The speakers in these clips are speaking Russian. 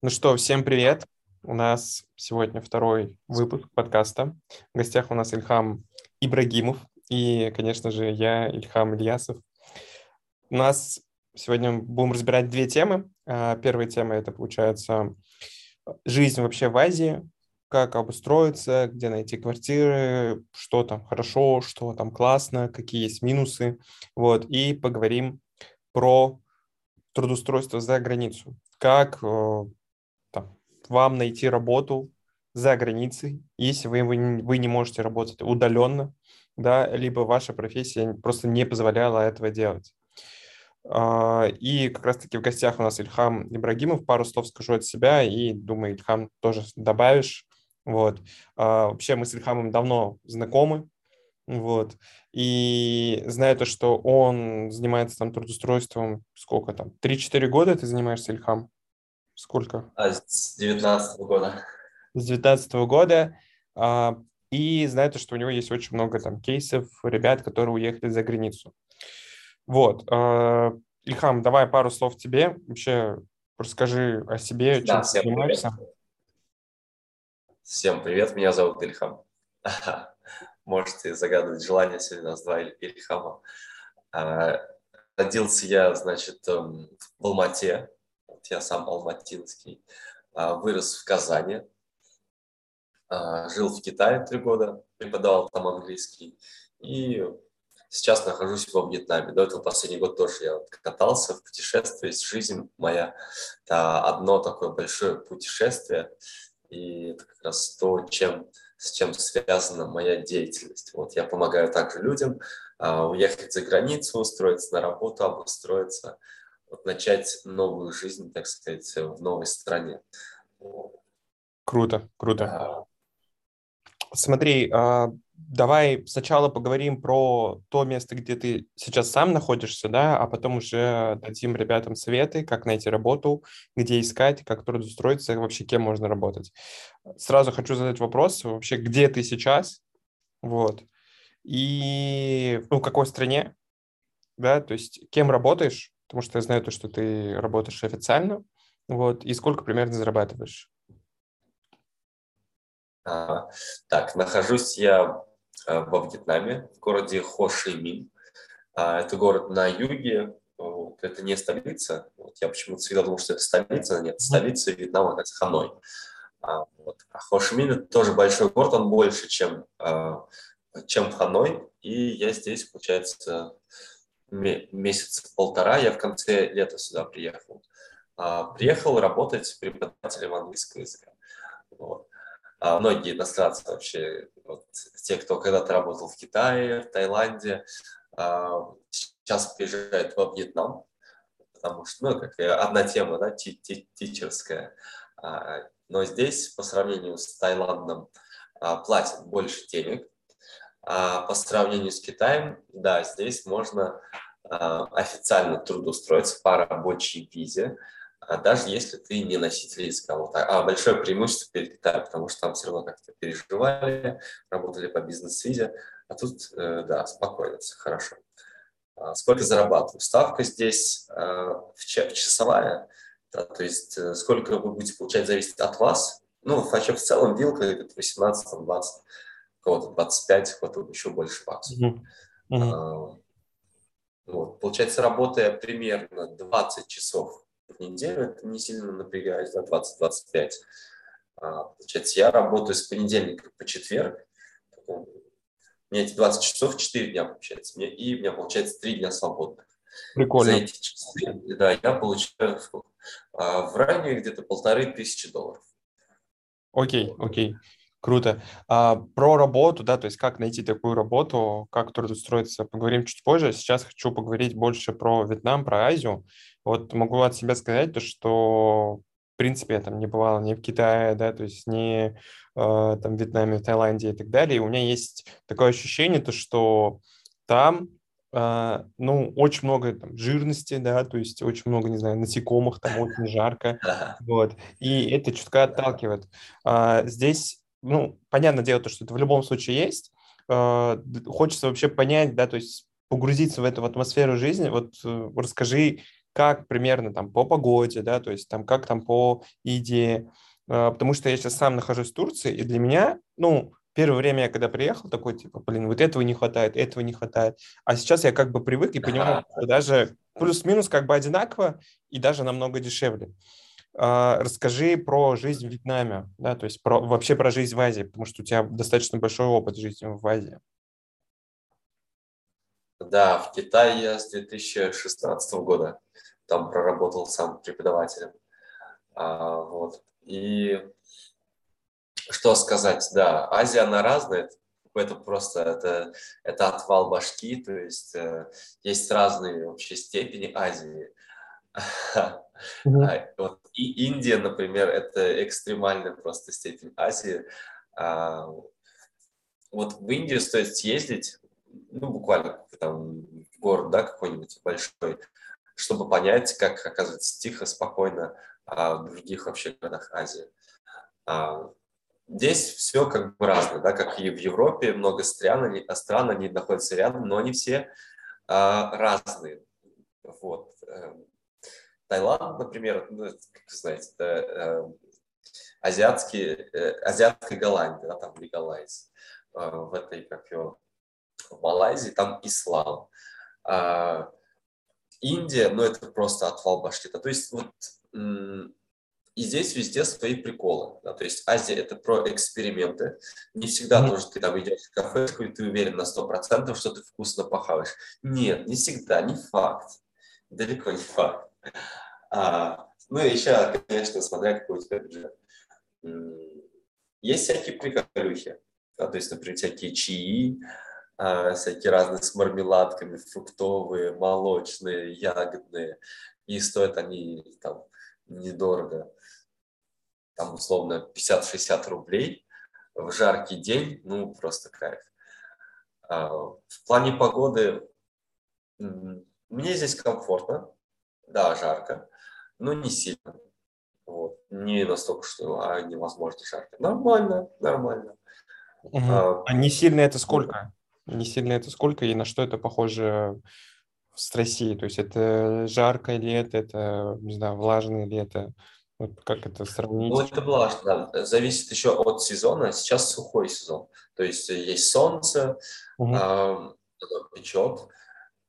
Ну что, всем привет. У нас сегодня второй выпуск подкаста. В гостях у нас Ильхам Ибрагимов и, конечно же, я, Ильхам Ильясов. У нас сегодня будем разбирать две темы. А, первая тема – это, получается, жизнь вообще в Азии, как обустроиться, где найти квартиры, что там хорошо, что там классно, какие есть минусы. Вот. И поговорим про трудоустройство за границу. Как э, вам найти работу за границей, если вы, вы, вы не можете работать удаленно, да, либо ваша профессия просто не позволяла этого делать. А, и как раз-таки в гостях у нас Ильхам Ибрагимов. Пару слов скажу от себя, и думаю, Ильхам тоже добавишь. Вот. А, вообще мы с Ильхамом давно знакомы, вот. И знаю то, что он занимается там трудоустройством, сколько там, 3-4 года ты занимаешься, Ильхам? Сколько? А, с 19 года. С 19 года. А, и знаю то, что у него есть очень много там кейсов, ребят, которые уехали за границу. Вот. А, Ильхам, давай пару слов тебе. Вообще расскажи о себе, да, чем ты занимаешься. Привет. Всем привет, меня зовут Ильхам. Можете загадывать желание, сегодня у нас два Ильхама. А, родился я, значит, эм, в Алмате, я сам алматинский, а, вырос в Казани, а, жил в Китае три года, преподавал там английский, и сейчас нахожусь во Вьетнаме. До этого последний год тоже я катался в путешествии, жизнь моя – это одно такое большое путешествие – и это как раз то, чем, с чем связана моя деятельность. Вот я помогаю также людям а, уехать за границу, устроиться на работу, обустроиться, вот, начать новую жизнь, так сказать, в новой стране. Круто, круто. Смотри, а, давай сначала поговорим про то место, где ты сейчас сам находишься, да, а потом уже дадим ребятам советы, как найти работу, где искать, как трудоустроиться, вообще кем можно работать. Сразу хочу задать вопрос, вообще, где ты сейчас, вот, и, ну, в какой стране, да, то есть кем работаешь, потому что я знаю то, что ты работаешь официально, вот, и сколько примерно зарабатываешь. А, так, нахожусь я Э, во Вьетнаме, в городе Хошимин. А, это город на юге, это не столица. Вот я почему-то всегда думал, что это столица. Нет, столица Вьетнама это Ханой. А, вот. а Хошимин это тоже большой город, он больше, чем, а, чем Ханой. И я здесь, получается, месяца полтора. Я в конце лета сюда приехал. Приехал работать преподавателем английского языка. Вот. А многие иностранцы вообще, вот, те, кто когда-то работал в Китае, в Таиланде, а, сейчас приезжают во Вьетнам, потому что, ну, как одна тема, да, тичерская. А, но здесь, по сравнению с Таиландом, платят больше денег. А по сравнению с Китаем, да, здесь можно официально трудоустроиться по рабочей визе, а даже если ты не носитель языка. Вот. А большое преимущество перед Китаем, потому что там все равно как-то переживали, работали по бизнес-визе, а тут, э, да, спокойно, все хорошо. А сколько зарабатываю? Ставка здесь э, в часовая, да, то есть э, сколько вы будете получать, зависит от вас. Ну, вообще в целом вилка где-то 18, 20, кого-то 25, кого-то еще больше баксов. Mm-hmm. Mm-hmm. Вот. Получается, работая примерно 20 часов в неделю, это не сильно напрягает, за 20-25. А, получается, я работаю с понедельника по четверг, у меня эти 20 часов 4 дня получается, и у меня получается 3 дня свободных. Прикольно. За эти часы, да, я получаю а, в ранее где-то полторы тысячи долларов. Окей, окей. Круто. А, про работу, да, то есть как найти такую работу, как трудоустроиться, поговорим чуть позже. Сейчас хочу поговорить больше про Вьетнам, про Азию. Вот могу от себя сказать то, что в принципе я там не бывал ни в Китае, да, то есть ни э, там в Вьетнаме, в Таиланде и так далее. И у меня есть такое ощущение, то, что там Uh, ну, очень много там жирности, да, то есть очень много, не знаю, насекомых, там очень жарко, вот, и это чутка отталкивает. Uh, здесь ну, понятное дело, то, что это в любом случае есть. А, хочется вообще понять, да, то есть погрузиться в эту атмосферу жизни. Вот э, расскажи, как примерно там по погоде, да, то есть там как там по идее, а, потому что я сейчас сам нахожусь в Турции, и для меня, ну, первое время я когда приехал, такой, типа, блин, вот этого не хватает, этого не хватает, а сейчас я как бы привык и понимаю, что даже плюс-минус как бы одинаково и даже намного дешевле. А, расскажи про жизнь в Вьетнаме, да, то есть про, вообще про жизнь в Азии, потому что у тебя достаточно большой опыт жизни в Азии. Да, в Китае я с 2016 года там проработал сам преподавателем. А, вот. И что сказать, да, Азия, она разная, это просто это, это отвал башки, то есть э, есть разные вообще степени Азии. Mm-hmm. Вот, и Индия, например, это экстремальная просто степень Азии. А, вот в Индию стоит съездить, ну, буквально там в город, да, какой-нибудь большой, чтобы понять, как, оказывается, тихо, спокойно а, в других вообще городах Азии. А, здесь все как бы разное, да, как и в Европе, много стран, они, стран, они находятся рядом, но они все а, разные. Вот. Таиланд, например, ну, как вы знаете, это э, азиатский, э, азиатская Голландия, да, там легалайз. Э, в этой, как его, в Малайзии там ислам. А, Индия, ну это просто отвал башки. То есть вот и здесь везде свои приколы. Да? То есть Азия – это про эксперименты. Не всегда mm-hmm. тоже ты там идешь в кафешку, и ты уверен на 100%, что ты вкусно похаваешь. Нет, не всегда, не факт. Далеко не факт. А, ну еще, конечно, смотря какой у тебя бюджет. Есть всякие приколюхи. Да? То есть, например, всякие чаи, а, всякие разные с мармеладками, фруктовые, молочные, ягодные. И стоят они там недорого там условно 50-60 рублей в жаркий день, ну просто кайф. А, в плане погоды мне здесь комфортно, да, жарко, но не сильно. Вот. Не настолько, что а, невозможно жарко. Нормально, нормально. Угу. А, а не сильно это сколько? Не сильно это сколько и на что это похоже с Россией? То есть это жаркое лето, это, не знаю, влажное лето? Вот как это сравнить? Ну, это влажно, да. Зависит еще от сезона. Сейчас сухой сезон. То есть э, есть солнце, угу. а, печет.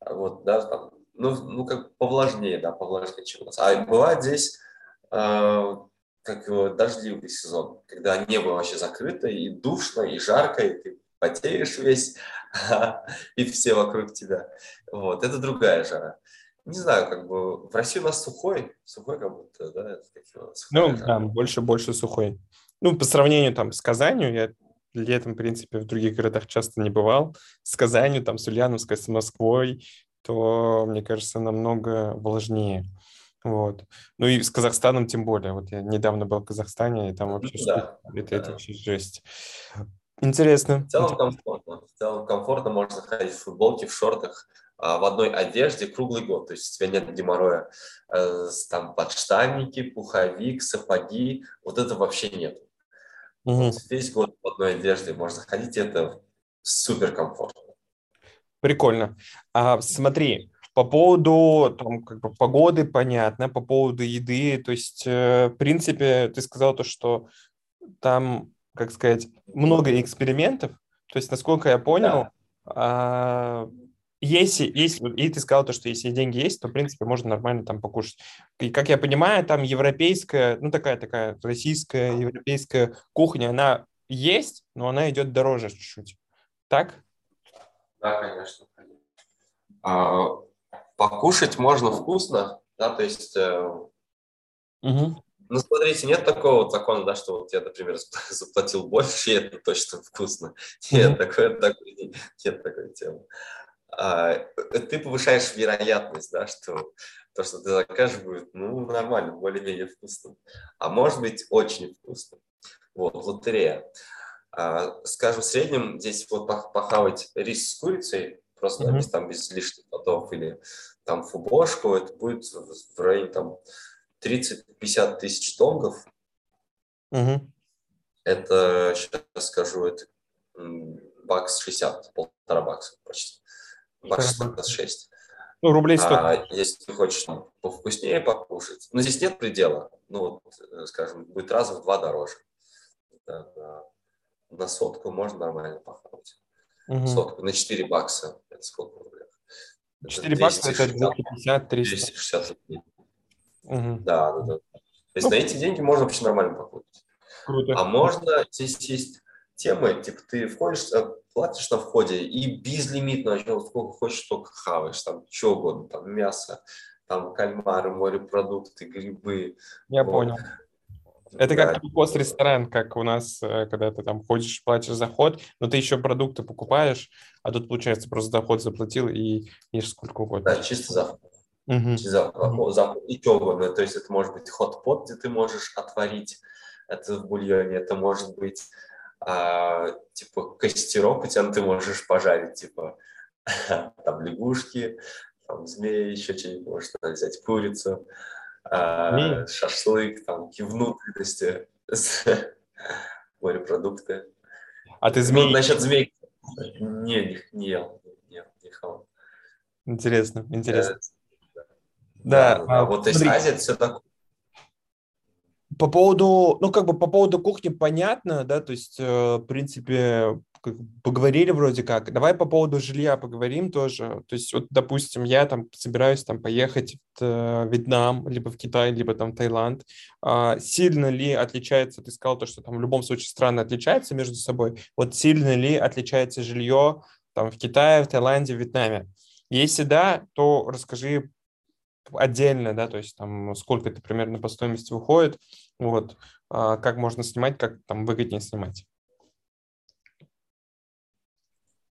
Вот, да, там, ну, ну, как повлажнее, да, повлажнее, чем у нас. А бывает здесь а, как его, дождливый сезон, когда небо вообще закрыто, и душно, и жарко, и ты потеешь весь, и все вокруг тебя. Вот, это другая жара не знаю, как бы в России у нас сухой, сухой как будто, да? Ну, да, больше, больше сухой. Ну, по сравнению там с Казанью, я летом, в принципе, в других городах часто не бывал, с Казанью, там, с Ульяновской, с Москвой, то, мне кажется, намного влажнее. Вот. Ну и с Казахстаном тем более. Вот я недавно был в Казахстане, и там вообще ну, да, это, да. это вообще жесть. Интересно. В целом комфортно. В целом комфортно, можно ходить в футболке, в шортах, а, в одной одежде круглый год. То есть у тебя нет геморроя, э, там подштанники, пуховик, сапоги. Вот это вообще нет. Угу. Вот весь год в одной одежде можно ходить, это супер комфортно. Прикольно. А, смотри, по поводу там, как бы, погоды, понятно, по поводу еды, то есть, э, в принципе, ты сказал то, что там, как сказать, много экспериментов, то есть, насколько я понял, да. а, если, если, и ты сказал то, что если деньги есть, то, в принципе, можно нормально там покушать. И, как я понимаю, там европейская, ну, такая, такая российская, европейская кухня, она есть, но она идет дороже чуть-чуть. Так? Да, конечно. А, покушать можно вкусно, да, то есть... Угу. Ну, смотрите, нет такого вот закона, да, что вот я, например, заплатил больше, и это точно вкусно. Нет, mm-hmm. такой, такой, нет такой темы. А, ты повышаешь вероятность, да, что то, что ты закажешь, будет, ну, нормально, более-менее вкусно. А может быть, очень вкусно. Вот, лотерея. А, скажем, в среднем здесь вот похавать рис с курицей, просто mm-hmm. без, там, без лишних плодов, или там фубошку, это будет в районе там 30-50 тысяч донгов. Mm-hmm. Это, сейчас скажу, это бакс 60, полтора бакса почти. Бакс 6. Ну, рублей 100. А если ты хочешь повкуснее покушать, ну, здесь нет предела. Ну, вот, э, скажем, будет раза в два дороже. Да, на, на сотку можно нормально похавать. Мгм. Сотку на 4 бакса. Это сколько в рублях? Это 4 бакса это 260, 250-300. 260 рублей. Мгм. Да, да, да. То есть Ну, на эти деньги можно вообще нормально покушать. Круто. А можно, здесь есть темы, типа ты входишь, э, платишь на входе и безлимитно, вообще сколько хочешь, столько хаваешь, там что угодно, там мясо, там кальмары, морепродукты, грибы. Я Вот. понял. Это Да, как пост-ресторан, как у нас, э, когда ты там ходишь, платишь за вход, но ты еще продукты покупаешь, а тут, получается, просто за вход заплатил и ешь сколько угодно. Да, чисто за, Мгм. за, за и что угодно. То есть это может быть хот-пот, где ты можешь отварить это в бульоне, это может быть а, типа костерок, у тебя ты можешь пожарить, типа там лягушки, там змеи, еще что-нибудь можно взять, курицу, а, шашлык, там внутренности, морепродукты. А ты Ну, змей? насчет змей не, не, не ел, не, ел, не хавал. Интересно, интересно. Э, Да, да, да. а, Вот, то есть. Азия все такое. По поводу, ну, как бы по поводу кухни понятно, да, то есть, э, в принципе, поговорили вроде как. Давай по поводу жилья поговорим тоже. То есть, вот, допустим, я там собираюсь там поехать в э, Вьетнам, либо в Китай, либо там в Таиланд. А, сильно ли отличается, ты сказал то, что там в любом случае страны отличаются между собой, вот сильно ли отличается жилье там в Китае, в Таиланде, в Вьетнаме? Если да, то расскажи отдельно, да, то есть там сколько это примерно по стоимости выходит, вот, а, как можно снимать, как там выгоднее снимать.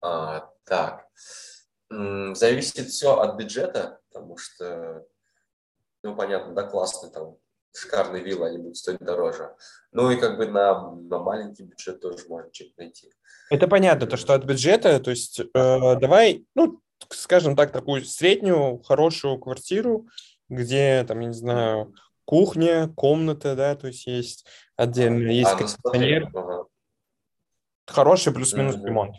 А, так, зависит все от бюджета, потому что, ну, понятно, да, классный там, шикарные виллы, они будут стоить дороже. Ну и как бы на, на маленький бюджет тоже можно что-то найти. Это понятно, то, что от бюджета, то есть э, давай, ну, скажем так, такую среднюю хорошую квартиру, где там, я не знаю, кухня, комната, да, то есть есть отдельно, есть А, ну смотри, кондиционер, ага, хороший плюс-минус Мгм. ремонт.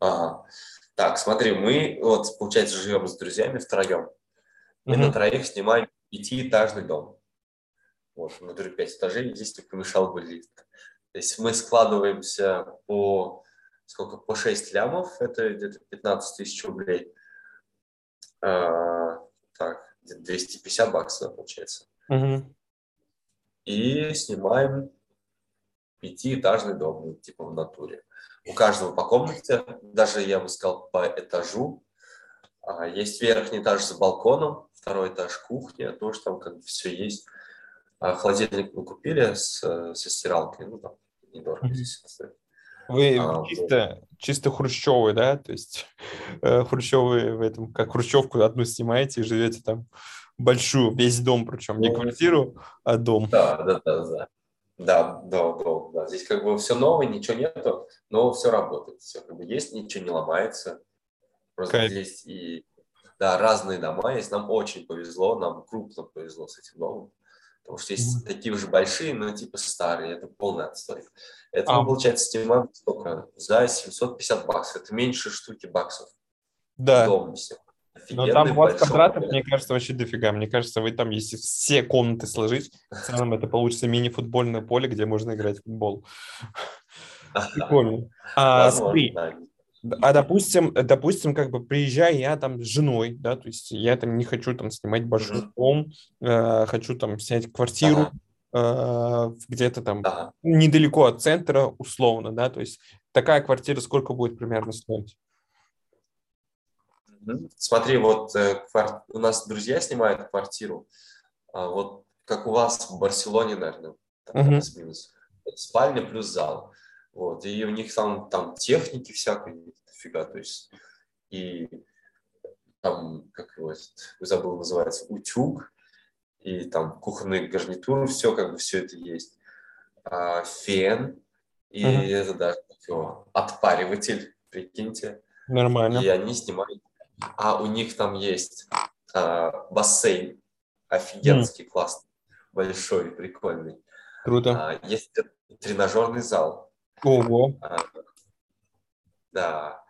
ага. Так, смотри, мы вот, получается, живем с друзьями втроем. Мы на Мгм. троих снимаем пятиэтажный дом. Вот, внутри пять этажей, здесь не помешал бы лифт. То есть мы складываемся по сколько, по 6 лямов, это где-то 15 тысяч рублей. А, так, 250 баксов получается. Мгм. И снимаем пятиэтажный дом, ну, типа в натуре. У каждого по комнате, даже я бы сказал по этажу. А, Есть верхний этаж с балконом, второй этаж кухня, тоже там как бы все есть. А Холодильник мы купили с, э, со стиралкой, ну там недорого здесь стоит. Вы А, вот. чисто, чисто хрущевые, да, то есть э, хрущевые в этом, как хрущевку одну снимаете и живете там большую, весь дом, причем не квартиру, а дом. Да, да, да, да. Да, да, да, да. Здесь как бы все новое, ничего нету, но все работает. Все как бы есть, ничего не ломается. Просто Кайф. здесь и да, разные дома есть. Нам очень повезло, нам крупно повезло с этим домом. Потому что есть такие уже большие, но типа старые. Это полный отстой. Это А. получается, снимаем сколько? За 750 баксов. Это меньше штуки баксов. Да, но там 20 большой. квадратов, мне кажется, вообще дофига. Мне кажется, вы там, если все комнаты сложить, в целом это получится мини-футбольное поле, где можно играть в футбол. Прикольно. А, смотри. А допустим, допустим, как бы приезжаю я там с женой, да, то есть я там не хочу там снимать большой Мгм. дом, э, хочу там снять квартиру э, где-то там Ага. недалеко от центра, условно, да, то есть такая квартира сколько будет примерно стоить? Смотри, вот э, квар- у нас друзья снимают квартиру, а, вот как у вас в Барселоне, наверное, там плюс-минус. Вот спальня плюс зал. Вот, и у них там, там техники всякой, дофига, то есть, и там, как его, забыл, называется, утюг, и там кухонные гарнитуры, все, как бы все это есть. А, фен, и Мгм. это как его, отпариватель, прикиньте. Нормально. И они снимают. А у них там есть а, бассейн. Офигенский, классный. Большой, прикольный. Круто. А, есть тренажерный зал. Ого. А, да.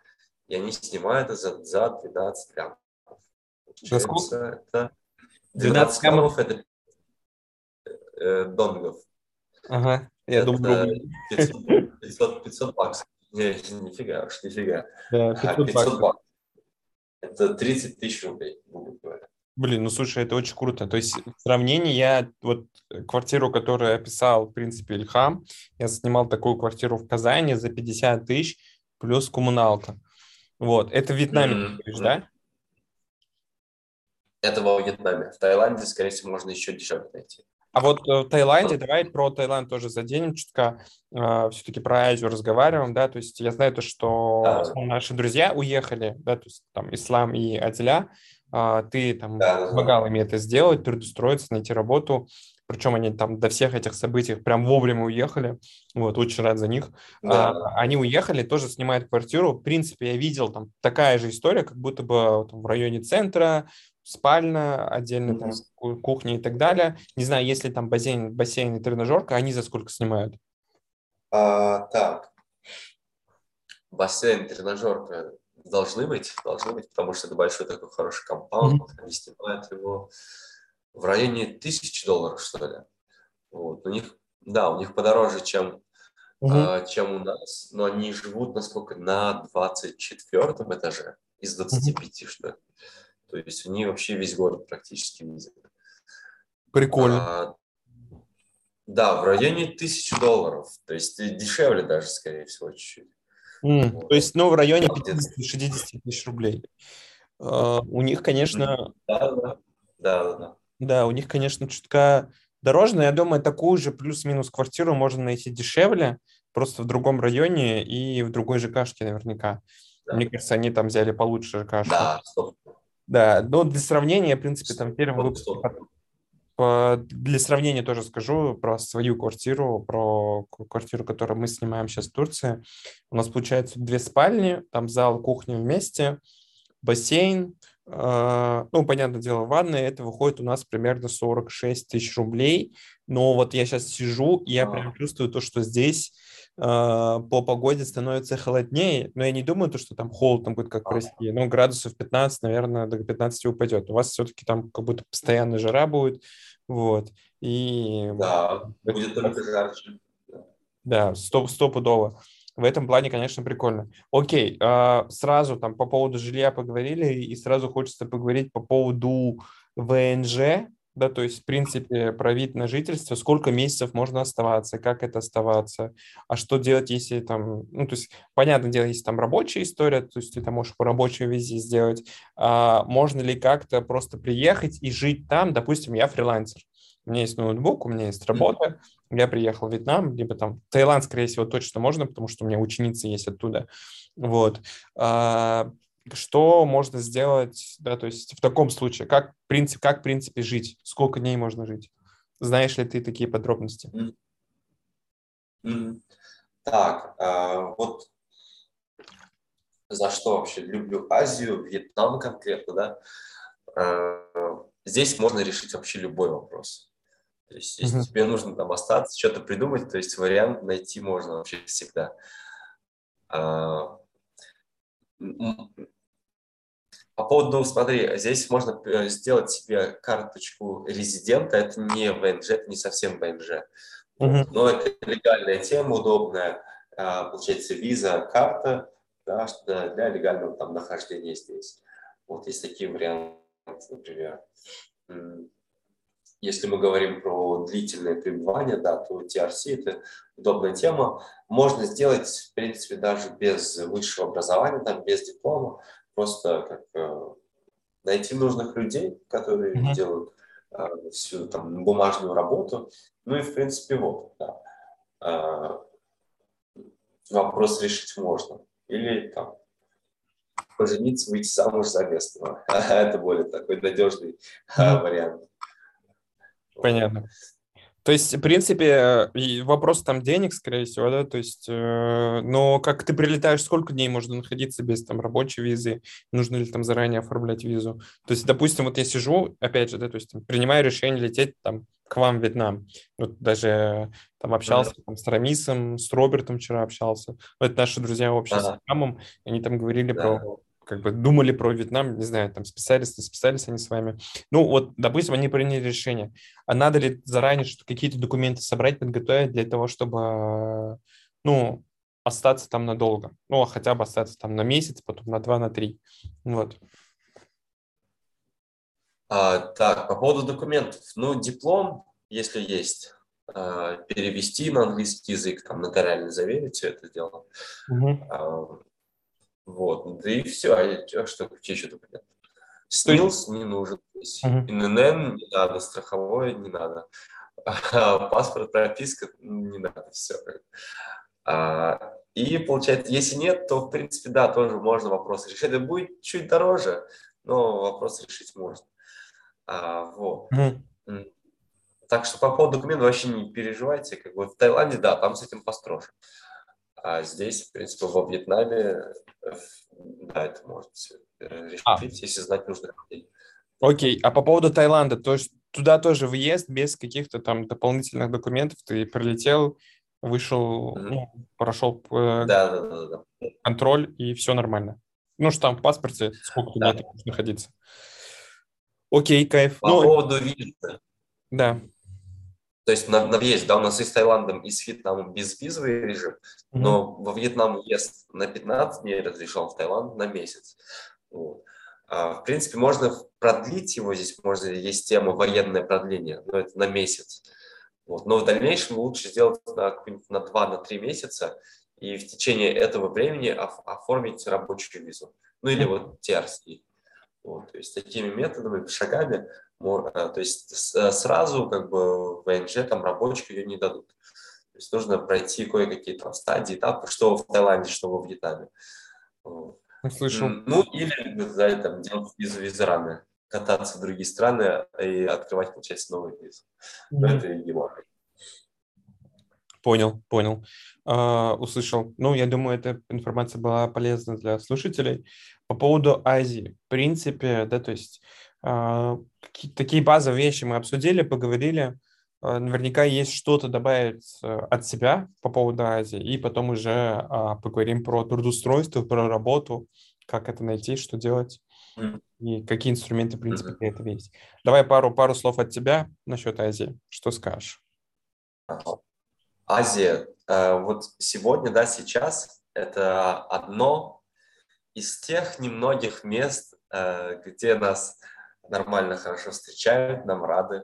и они снимают это за, за 12 граммов. За сколько? Это 12 граммов это э, донгов. Ага, я это думаю, 500, 500, 500 баксов. Не, нифига уж, нифига. да, Ага, 500 500 баксов. баксов. Это 30 тысяч рублей, грубо говоря. Блин, ну слушай, это очень круто. То есть в сравнении я вот квартиру, которую описал, в принципе, Ильхам, я снимал такую квартиру в Казани за 50 тысяч плюс коммуналка. Вот, это в Вьетнаме, ты Мгм. говоришь, да? Это во Вьетнаме. В Таиланде, скорее всего, можно еще дешевле найти. А вот э, в Таиланде, давай про Таиланд тоже заденем чутка, все-таки про Азию разговариваем, да, то есть я знаю то, что Да. наши друзья уехали, да, то есть там Ислам и Адиля, а, ты там Да, помогал им это сделать, трудоустроиться, найти работу, причем они там до всех этих событий прям вовремя уехали, вот, очень рад за них. Да. А, Они уехали, тоже снимают квартиру. В принципе, я видел там такая же история, как будто бы там в районе центра, спальня, отдельно там Мгм. ку- кухня и так далее. Не знаю, если там бассейн, бассейн и тренажерка, они за сколько снимают? А, так. Бассейн, тренажерка должны быть, должны быть, потому что это большой такой хороший компаунд. Они снимают его в районе тысячи долларов, что ли. Вот. У них, да, у них подороже, чем, а, чем у нас, но они живут, насколько, на 24 этаже из 25, что ли. То есть они вообще весь город практически видят. Прикольно. А, да, в районе тысячи долларов. То есть дешевле даже, скорее всего, чуть-чуть. М, вот. То есть, ну, в районе Там где-то- 50-60 тысяч рублей. А, У них, конечно, Да, да, да, да, да. У них, конечно, чутка дороже, но я думаю, такую же плюс-минус квартиру можно найти дешевле, просто в другом районе и в другой ЖКшке наверняка. Да. Мне кажется, они там взяли получше ЖКшку. Да, стоп. Да, но для сравнения, в принципе, там в первом для сравнения тоже скажу про свою квартиру, про квартиру, которую мы снимаем сейчас в Турции. У нас получается две спальни, там зал, кухня вместе, бассейн, э, ну, понятное дело, ванная, это выходит у нас примерно 46 тысяч рублей, но вот я сейчас сижу, и я А. прям чувствую то, что здесь э, по погоде становится холоднее, но я не думаю, то, что там холод там будет, как в. России, ну, градусов 15, наверное, до 15 упадет. У вас все-таки там как будто постоянно жара будет, вот, и... Да, будет только жарче. Да, стоп, стопудово. В этом плане, конечно, прикольно. Окей, а, сразу там по поводу жилья поговорили, и сразу хочется поговорить по поводу ВНЖ, да, то есть, в принципе, про вид на жительство, сколько месяцев можно оставаться, как это оставаться, а что делать, если там, ну, то есть, понятное дело, если там рабочая история, то есть ты там можешь по рабочей визе сделать, а можно ли как-то просто приехать и жить там, допустим, я фрилансер, у меня есть ноутбук, у меня есть работа, я приехал в Вьетнам, либо там Таиланд, скорее всего, точно можно, потому что у меня ученицы есть оттуда. Вот. А, Что можно сделать, да, то есть в таком случае, как, в принципе, как, в принципе, жить? Сколько дней можно жить? Знаешь ли ты такие подробности? Мгм. Так, а, вот за что вообще люблю Азию, Вьетнам конкретно, да? А, Здесь можно решить вообще любой вопрос. То есть, если Мгм. тебе нужно там остаться, что-то придумать, то есть вариант найти можно вообще всегда. А, По поводу, смотри, здесь можно э, сделать себе карточку резидента, это не ВНЖ, это не совсем ВНЖ. Мгм. Но это легальная тема, удобная, а, получается, виза, карта да, что- для легального там нахождения здесь. Вот есть такие варианты, например. Если мы говорим про длительное пребывание, да, то TRC – это удобная тема. Можно сделать, в принципе, даже без высшего образования, там, без диплома, просто как э, найти нужных людей, которые Мгм. делают э, всю там бумажную работу. Ну и, в принципе, вот, да. А, вопрос решить можно. Или там пожениться, выйти замуж за местного. Это более такой надежный Мгм. вариант. Понятно. То есть, в принципе, вопрос там денег, скорее всего, да, то есть, э, но как ты прилетаешь, сколько дней можно находиться без там рабочей визы, нужно ли там заранее оформлять визу? То есть, допустим, вот я сижу, опять же, да, то есть, принимаю решение лететь там к вам в Вьетнам. Вот даже там общался там, с Рамисом, с Робертом вчера общался. Ну, это наши друзья общие ага. с Вьетнамом, они там говорили да. про как бы думали про Вьетнам, не знаю, там списались, не списались они с вами. Ну вот, допустим, они приняли решение. А надо ли заранее что какие-то документы собрать, подготовить для того, чтобы, ну, остаться там надолго? Ну, а хотя бы остаться там на месяц, потом на два, на три. Вот. А, так, по поводу документов. Ну, диплом, если есть, а, перевести на английский язык, там нотариально заверить все это дело. Угу. Вот, да и все, а что, какие еще документы? СНИЛС не нужен. ИНН не надо, страховое не надо, а, паспорт, прописка не надо, все. А, и получается, если нет, то в принципе, да, тоже можно вопрос решить. Это будет чуть дороже, но вопрос решить можно. А, вот. Uh-huh. Так что по поводу документов вообще не переживайте. Как бы в Таиланде, да, там с этим построже. А здесь, в принципе, во Вьетнаме, э, да, это может э, решить, а. если знать нужных людей. Окей, а по поводу Таиланда, то есть туда тоже въезд без каких-то там дополнительных документов, ты прилетел, вышел, mm-hmm. ну, прошел да, да, да, да. контроль, и все нормально. Ну, что там в паспорте, сколько да. дней ты будешь находиться. Окей, кайф. По ну, поводу визы. Да. То есть на, на въезд, да, у нас и с Таиландом, и с Вьетнамом безвизовый режим, mm-hmm. но во Вьетнам въезд на 15 дней разрешен, в Таиланд на месяц. Вот. А, в принципе, можно продлить его, здесь можно, есть тема военное продление, но это на месяц. Вот. Но в дальнейшем лучше сделать на, на 2-3 месяца и в течение этого времени оформить рабочую визу. Ну или вот TRC. Вот. То есть такими методами, шагами то есть э, сразу как бы в ВНЖ там рабочих ее не дадут. То есть нужно пройти кое-какие там стадии, этапы, что в Таиланде, что во Вьетнаме. Слышал. Ну, или да, там, делать визу визараны, кататься в другие страны и открывать, получается, новые визы. Mm-hmm. Это его. Понял, понял. Uh, услышал. Ну, я думаю, эта информация была полезна для слушателей. По поводу Азии. В принципе, да, то есть такие базовые вещи мы обсудили, поговорили. А, наверняка есть что-то добавить э, от себя по поводу Азии, и потом уже а, поговорим про трудоустройство, про работу, как это найти, что делать и какие инструменты, в принципе, для этого есть. Давай пару, пару слов от тебя насчет Азии. Что скажешь? Азия. Э, вот сегодня, да, сейчас это одно из тех немногих мест, э, где нас нормально, хорошо встречают, нам рады.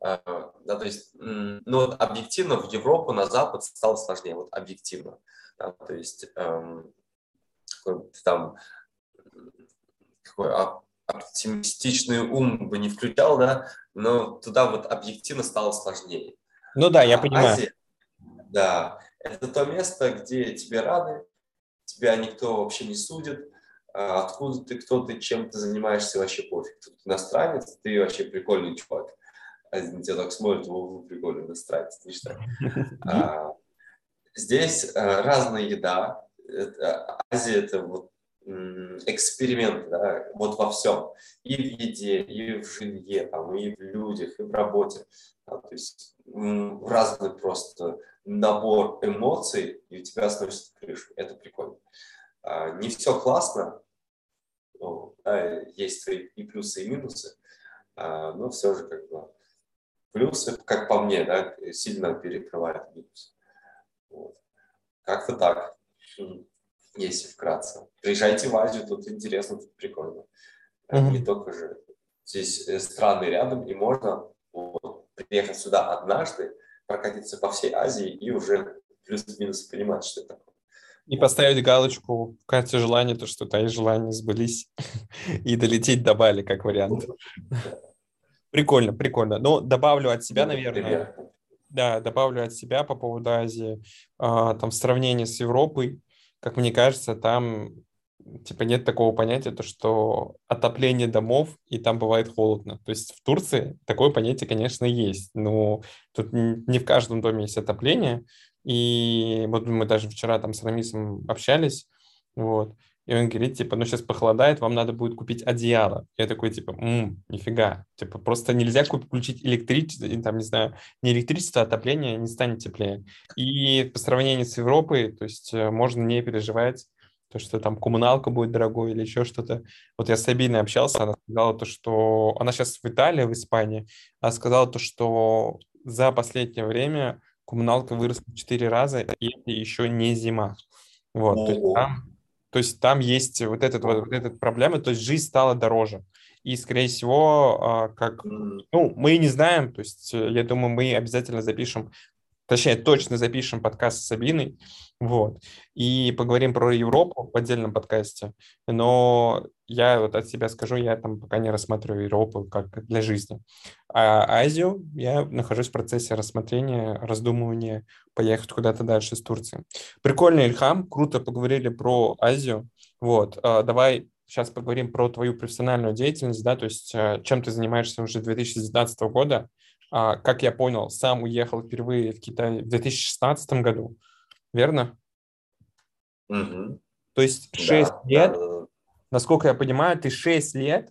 А, да, то есть, ну, объективно в Европу, на Запад стало сложнее, вот объективно. Да, то есть, эм, там, какой оптимистичный ум бы не включал, да, но туда вот объективно стало сложнее. Ну да, я а понимаю. Азия, да, это то место, где тебе рады, тебя никто вообще не судит, откуда ты, кто ты, чем ты занимаешься, вообще пофиг. Ты иностранец, ты вообще прикольный чувак. Один а тебя так смотрит, о, прикольный иностранец, ништяк. А, здесь а, разная еда. Это, Азия – это вот эксперимент, да, вот во всем. И в еде, и в жилье, там, и в людях, и в работе. Да, то есть разный просто набор эмоций, и у тебя сносит крышу. Это прикольно. А, не все классно, ну, да, есть свои и плюсы, и минусы, а, но все же как бы плюсы, как по мне, да, сильно перекрывают минусы. Вот. Как-то так, если вкратце. Приезжайте в Азию, тут интересно, тут прикольно. Mm-hmm. Не только же здесь э, страны рядом, и можно вот, приехать сюда однажды, прокатиться по всей Азии и уже плюс-минус понимать, что это такое. И поставить галочку в карте желаний, то, что твои желания сбылись, и долететь до Бали как вариант. Прикольно, прикольно. Ну, добавлю от себя, наверное. Да, добавлю от себя по поводу Азии. А, там в сравнении с Европой, как мне кажется, там типа нет такого понятия, то что отопление домов, и там бывает холодно. То есть в Турции такое понятие, конечно, есть, но тут не в каждом доме есть отопление. И вот мы даже вчера там с Рамисом общались, вот, и он говорит, типа, ну сейчас похолодает, вам надо будет купить одеяло. Я такой, типа, м-м, нифига. Типа, просто нельзя включить электричество, там, не знаю, не электричество, а отопление не станет теплее. И по сравнению с Европой, то есть э, можно не переживать, то, что там коммуналка будет дорогой или еще что-то. Вот я с Сабиной общался, она сказала то, что... Она сейчас в Италии, в Испании, она сказала то, что за последнее время коммуналка выросла в 4 раза, и это еще не зима. Вот, то есть, там, то есть там есть вот, этот, вот, вот эта проблема, то есть жизнь стала дороже. И, скорее всего, а, как... Ну, мы не знаем, то есть э, я думаю, мы обязательно запишем точнее, точно запишем подкаст с Сабиной, вот, и поговорим про Европу в отдельном подкасте, но я вот от себя скажу, я там пока не рассматриваю Европу как для жизни. А Азию я нахожусь в процессе рассмотрения, раздумывания поехать куда-то дальше из Турции. Прикольно, Ильхам, круто поговорили про Азию, вот, а, давай сейчас поговорим про твою профессиональную деятельность, да, то есть а, чем ты занимаешься уже с 2019 года, как я понял, сам уехал впервые в Китай в 2016 году, верно? Угу. То есть 6 да, лет, да, да, насколько я понимаю, ты 6 лет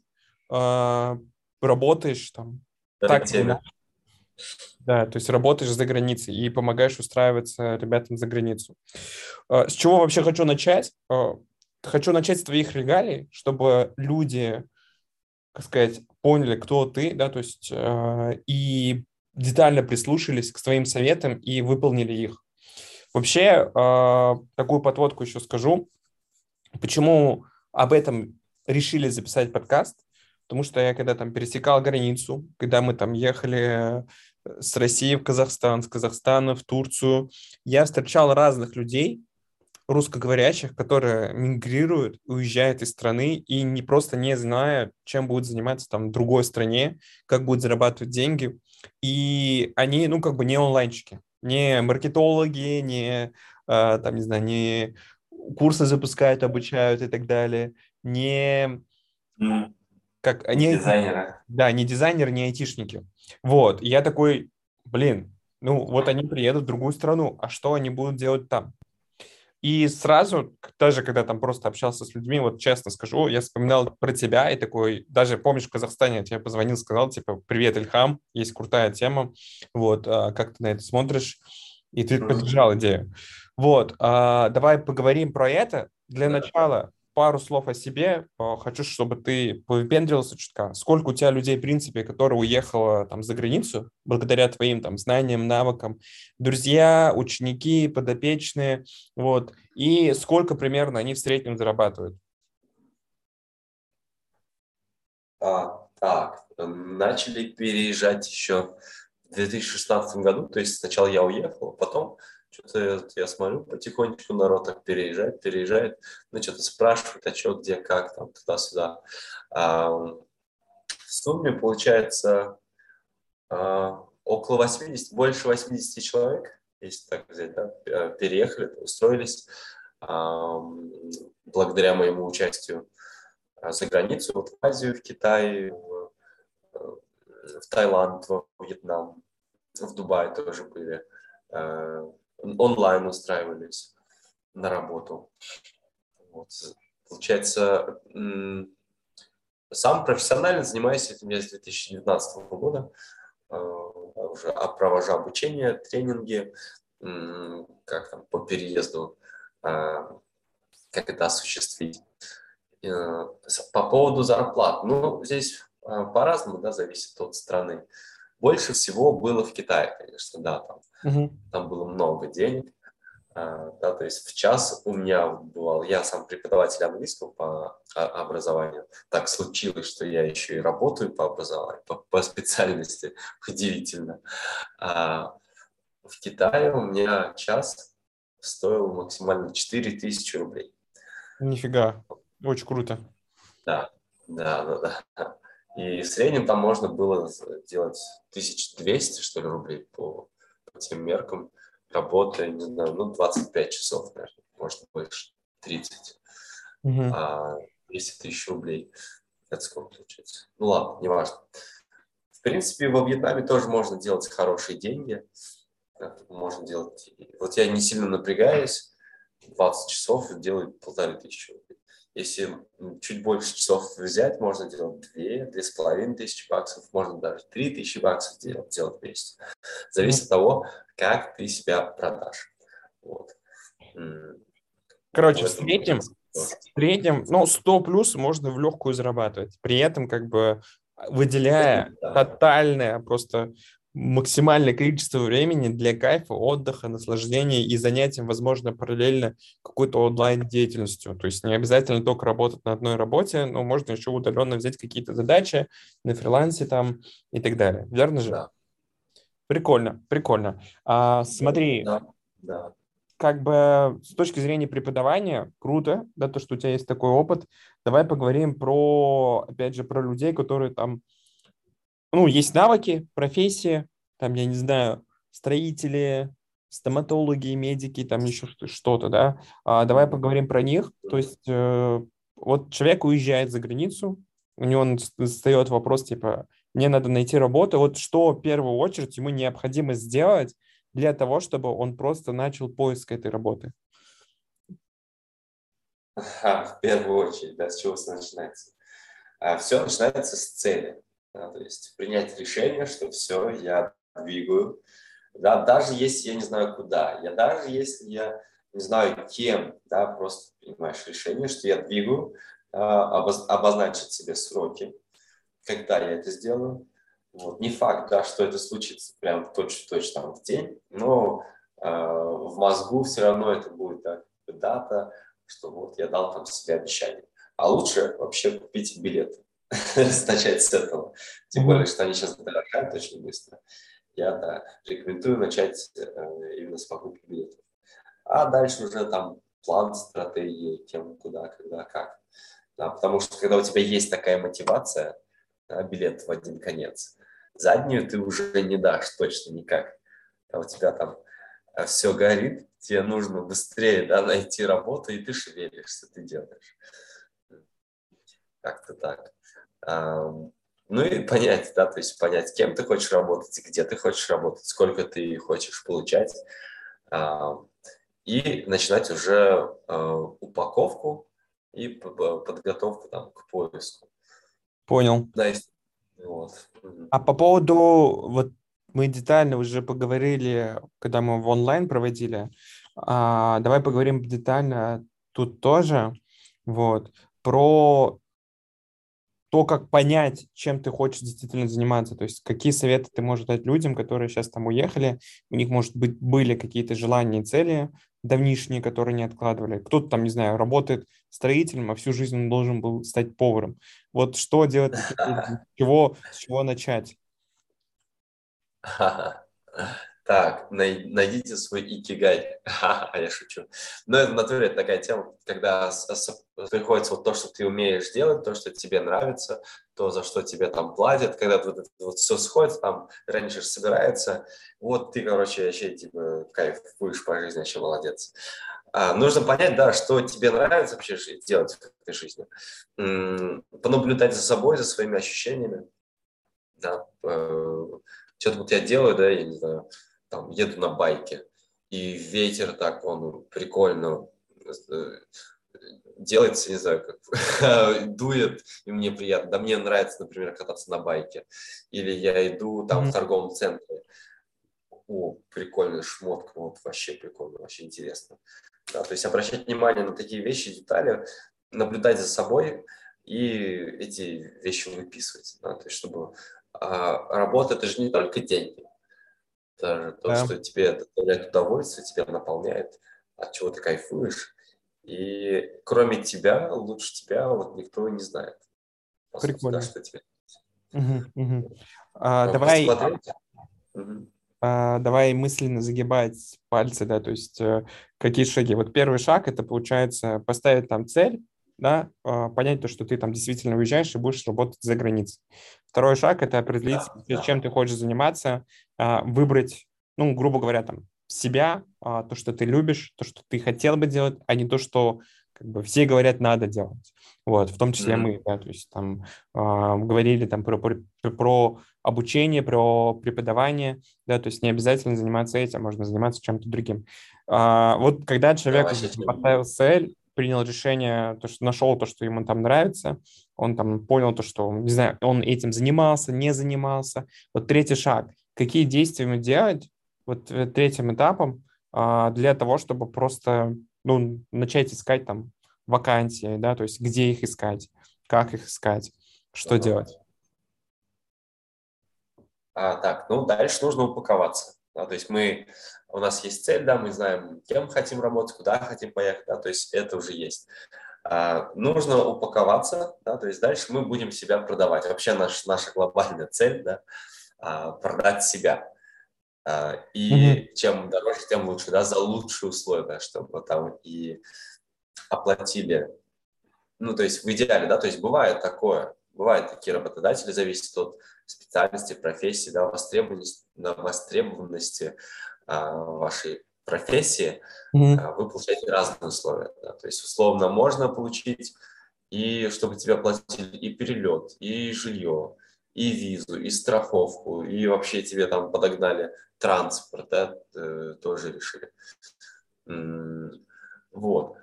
э, работаешь там. Так, да, то есть работаешь за границей и помогаешь устраиваться ребятам за границу. Э, с чего вообще хочу начать? Э, хочу начать с твоих регалий, чтобы люди как сказать, поняли, кто ты, да, то есть э, и детально прислушались к твоим советам и выполнили их. Вообще, э, такую подводку еще скажу. Почему об этом решили записать подкаст? Потому что я когда там пересекал границу, когда мы там ехали э, с России в Казахстан, с Казахстана в Турцию, я встречал разных людей, русскоговорящих, которые мигрируют, уезжают из страны и не просто не зная, чем будут заниматься там в другой стране, как будут зарабатывать деньги. И они, ну, как бы не онлайнчики, не маркетологи, не, э, там, не знаю, не курсы запускают, обучают и так далее, не... Как, не дизайнеры. Да, не дизайнеры, не айтишники. Вот, я такой, блин, ну вот они приедут в другую страну, а что они будут делать там? И сразу, даже когда там просто общался с людьми, вот честно скажу, я вспоминал про тебя и такой, даже помнишь, в Казахстане я тебе позвонил, сказал, типа, привет, Ильхам, есть крутая тема, вот, а, как ты на это смотришь? И ты поддержал идею. Вот, а, давай поговорим про это. Для начала пару слов о себе. Э, хочу, чтобы ты повыпендрился чутка. Сколько у тебя людей, в принципе, которые уехало там за границу, благодаря твоим там знаниям, навыкам, друзья, ученики, подопечные, вот, и сколько примерно они в среднем зарабатывают? А, так, начали переезжать еще в 2016 году, то есть сначала я уехал, потом что-то я смотрю, потихонечку народ так переезжает, переезжает, ну, что-то спрашивает, а что, где, как, там, туда-сюда. А, в сумме получается а, около 80, больше 80 человек, если так взять, да, переехали, устроились а, благодаря моему участию а, за границу, вот в Азию, в Китай, в, в Таиланд, в Вьетнам, в Дубае тоже были онлайн устраивались на работу. Вот. Получается, сам профессионально занимаюсь этим я с 2019 года. А, уже провожу обучение, тренинги, как там по переезду, а, как это осуществить. Э, по поводу зарплат, ну, здесь по-разному, да, зависит от страны. Больше всего было в Китае, конечно, да, там Угу. Там было много денег. А, да, то есть в час у меня бывал, я сам преподаватель английского по образованию, так случилось, что я еще и работаю по образованию, по, по специальности, удивительно. А в Китае у меня час стоил максимально 4000 рублей. Нифига, очень круто. Да, да, да, да. И в среднем там можно было делать 1200, что ли, рублей по по тем меркам работа, не знаю, ну, 25 часов, наверное, может, больше, 30. угу. а 200 тысяч рублей. Это сколько получается? Ну ладно, неважно. В принципе, во Вьетнаме тоже можно делать хорошие деньги. Можно делать... Вот я не сильно напрягаюсь, 20 часов делаю полторы тысячи рублей. Если чуть больше часов взять, можно делать две, две с половиной тысячи баксов, можно даже три тысячи баксов делать, делать в месяц. Зависит mm-hmm. от того, как ты себя продашь. Вот. Короче, в среднем, в среднем, ну, 100 плюс можно в легкую зарабатывать. При этом, как бы, выделяя тотальное просто максимальное количество времени для кайфа, отдыха, наслаждения и занятием, возможно, параллельно какой-то онлайн-деятельностью. То есть не обязательно только работать на одной работе, но можно еще удаленно взять какие-то задачи на фрилансе там и так далее. Верно же? Да. Прикольно, прикольно. А, смотри, да, да. как бы с точки зрения преподавания, круто, да, то, что у тебя есть такой опыт. Давай поговорим про, опять же, про людей, которые там ну, есть навыки, профессии, там, я не знаю, строители, стоматологи, медики, там еще что-то, да. А, давай поговорим про них. То есть э, вот человек уезжает за границу, у него встает вопрос, типа, мне надо найти работу. Вот что в первую очередь ему необходимо сделать для того, чтобы он просто начал поиск этой работы? А, в первую очередь, да, с чего все начинается? А, все начинается с цели. Да, то есть принять решение, что все, я двигаю. Да, даже если я не знаю куда, я даже если я не знаю кем, да, просто принимаешь решение, что я двигаю, а, обоз, обозначить себе сроки, когда я это сделаю. Вот. Не факт, да, что это случится прям точно-точно там в день, но э, в мозгу все равно это будет да, дата, что вот я дал там себе обещание. А лучше вообще купить билеты начать с этого. Тем более, что они сейчас дорогают очень быстро. Я да, рекомендую начать э, именно с покупки билетов. А дальше уже там план, стратегии, кем, куда, когда, как. Да, потому что когда у тебя есть такая мотивация, да, билет в один конец, заднюю ты уже не дашь точно никак. А у тебя там э, все горит, тебе нужно быстрее да, найти работу, и ты шевелишься, ты делаешь. Как-то так. Ну и понять, да, то есть понять, с кем ты хочешь работать, где ты хочешь работать, сколько ты хочешь получать. И начинать уже а, упаковку и подготовку там, к поиску. Понял. Да, есть, вот. А по поводу, вот мы детально уже поговорили, когда мы в онлайн проводили, а, давай поговорим детально тут тоже, вот, про то, как понять, чем ты хочешь действительно заниматься, то есть какие советы ты можешь дать людям, которые сейчас там уехали, у них, может быть, были какие-то желания и цели давнишние, которые не откладывали. Кто-то там, не знаю, работает строителем, а всю жизнь он должен был стать поваром. Вот что делать, с чего, с чего начать? Так, найдите свой икигай. А я шучу. Но это в натуре такая тема, когда приходится вот то, что ты умеешь делать, то, что тебе нравится, то, за что тебе там платят, когда вот вот все сходит, там раньше собирается, вот ты, короче, вообще типа кайф будешь по жизни, вообще молодец. А, нужно понять, да, что тебе нравится вообще делать в этой жизни. Понаблюдать за собой, за своими ощущениями. Да, э- что-то вот я делаю, да, я не знаю, там, еду на байке, и ветер так, он прикольно э, делается, не знаю, как дует, и мне приятно. Да мне нравится, например, кататься на байке. Или я иду там mm-hmm. в торговом центре. О, прикольная шмотка, вот вообще прикольно, вообще интересно. Да, то есть обращать внимание на такие вещи, детали, наблюдать за собой и эти вещи выписывать. Да, то есть чтобы а, работа – это же не только деньги. Это то, да. что тебе доставляет удовольствие, тебя наполняет, от чего ты кайфуешь. И кроме тебя, лучше тебя вот никто не знает. Прикольно. да, что тебе. Угу, угу. А, давай, угу. а, давай мысленно загибать пальцы, да, то есть э, какие шаги. Вот первый шаг это получается поставить там цель, да, а, понять то, что ты там действительно уезжаешь и будешь работать за границей. Второй шаг – это определить, да, чем да. ты хочешь заниматься, а, выбрать, ну, грубо говоря, там, себя, а, то, что ты любишь, то, что ты хотел бы делать, а не то, что как бы все говорят, надо делать. Вот, в том числе mm-hmm. мы, да, то есть там э, говорили там про, про, про обучение, про преподавание, да, то есть не обязательно заниматься этим, можно заниматься чем-то другим. А, вот когда человек Давай, поставил цель, принял решение, то, что нашел то, что ему там нравится, он там понял то, что, не знаю, он этим занимался, не занимался. Вот третий шаг. Какие действия ему делать вот э, третьим этапом а, для того, чтобы просто ну, начать искать там вакансии, да, то есть где их искать, как их искать, что ага. делать? А, так, ну дальше нужно упаковаться. Да, то есть мы, у нас есть цель, да, мы знаем, кем хотим работать, куда хотим поехать, да, то есть это уже есть. А, нужно упаковаться, да, то есть дальше мы будем себя продавать. Вообще наш, наша глобальная цель, да, а, продать себя. А, и mm-hmm. чем дороже, тем лучше, да, за лучшие условия, чтобы там и оплатили. Ну, то есть в идеале, да, то есть бывает такое, бывают такие работодатели, зависит от специальности, профессии, да, востребованности, востребованности а, вашей профессии, mm-hmm. а, вы получаете разные условия. Да, то есть условно можно получить, и чтобы тебе оплатили и перелет, и жилье, и визу, и страховку, и вообще тебе там подогнали транспорт, да, тоже решили. Вот.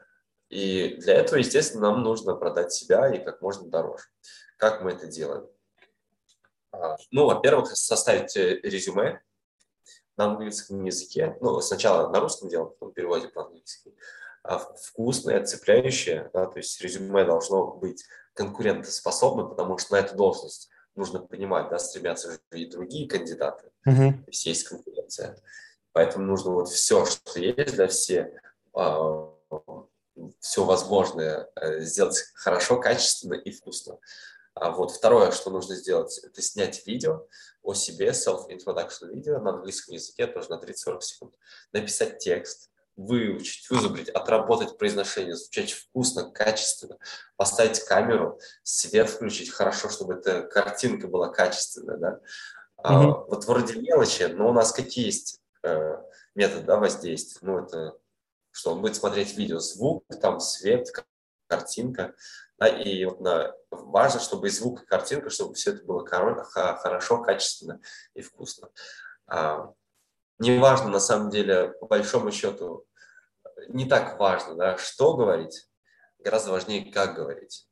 И для этого, естественно, нам нужно продать себя и как можно дороже. Как мы это делаем? А, ну, во-первых, составить э, резюме на английском языке. Ну, сначала на русском делаем, потом переводим по-английски. А, вкусное, цепляющее, да, то есть резюме должно быть конкурентоспособным, потому что на эту должность нужно понимать, да, стремятся и другие кандидаты, uh-huh. то есть есть конкуренция. Поэтому нужно вот все, что есть, да, все, а, все возможное э, сделать хорошо, качественно и вкусно. А вот второе, что нужно сделать, это снять видео о себе, self-introduction видео на английском языке, тоже на 30-40 секунд, написать текст, выучить, вызубрить, отработать произношение, звучать вкусно, качественно, поставить камеру, свет включить хорошо, чтобы эта картинка была качественная, да. Mm-hmm. А, вот вроде мелочи, но у нас какие есть э, методы да, воздействия? Ну, это что он будет смотреть видео, звук, там свет, картинка, да, и вот на, важно, чтобы и звук, и картинка, чтобы все это было хорошо, качественно и вкусно. А, неважно, на самом деле, по большому счету, не так важно, да, что говорить, гораздо важнее, как говорить.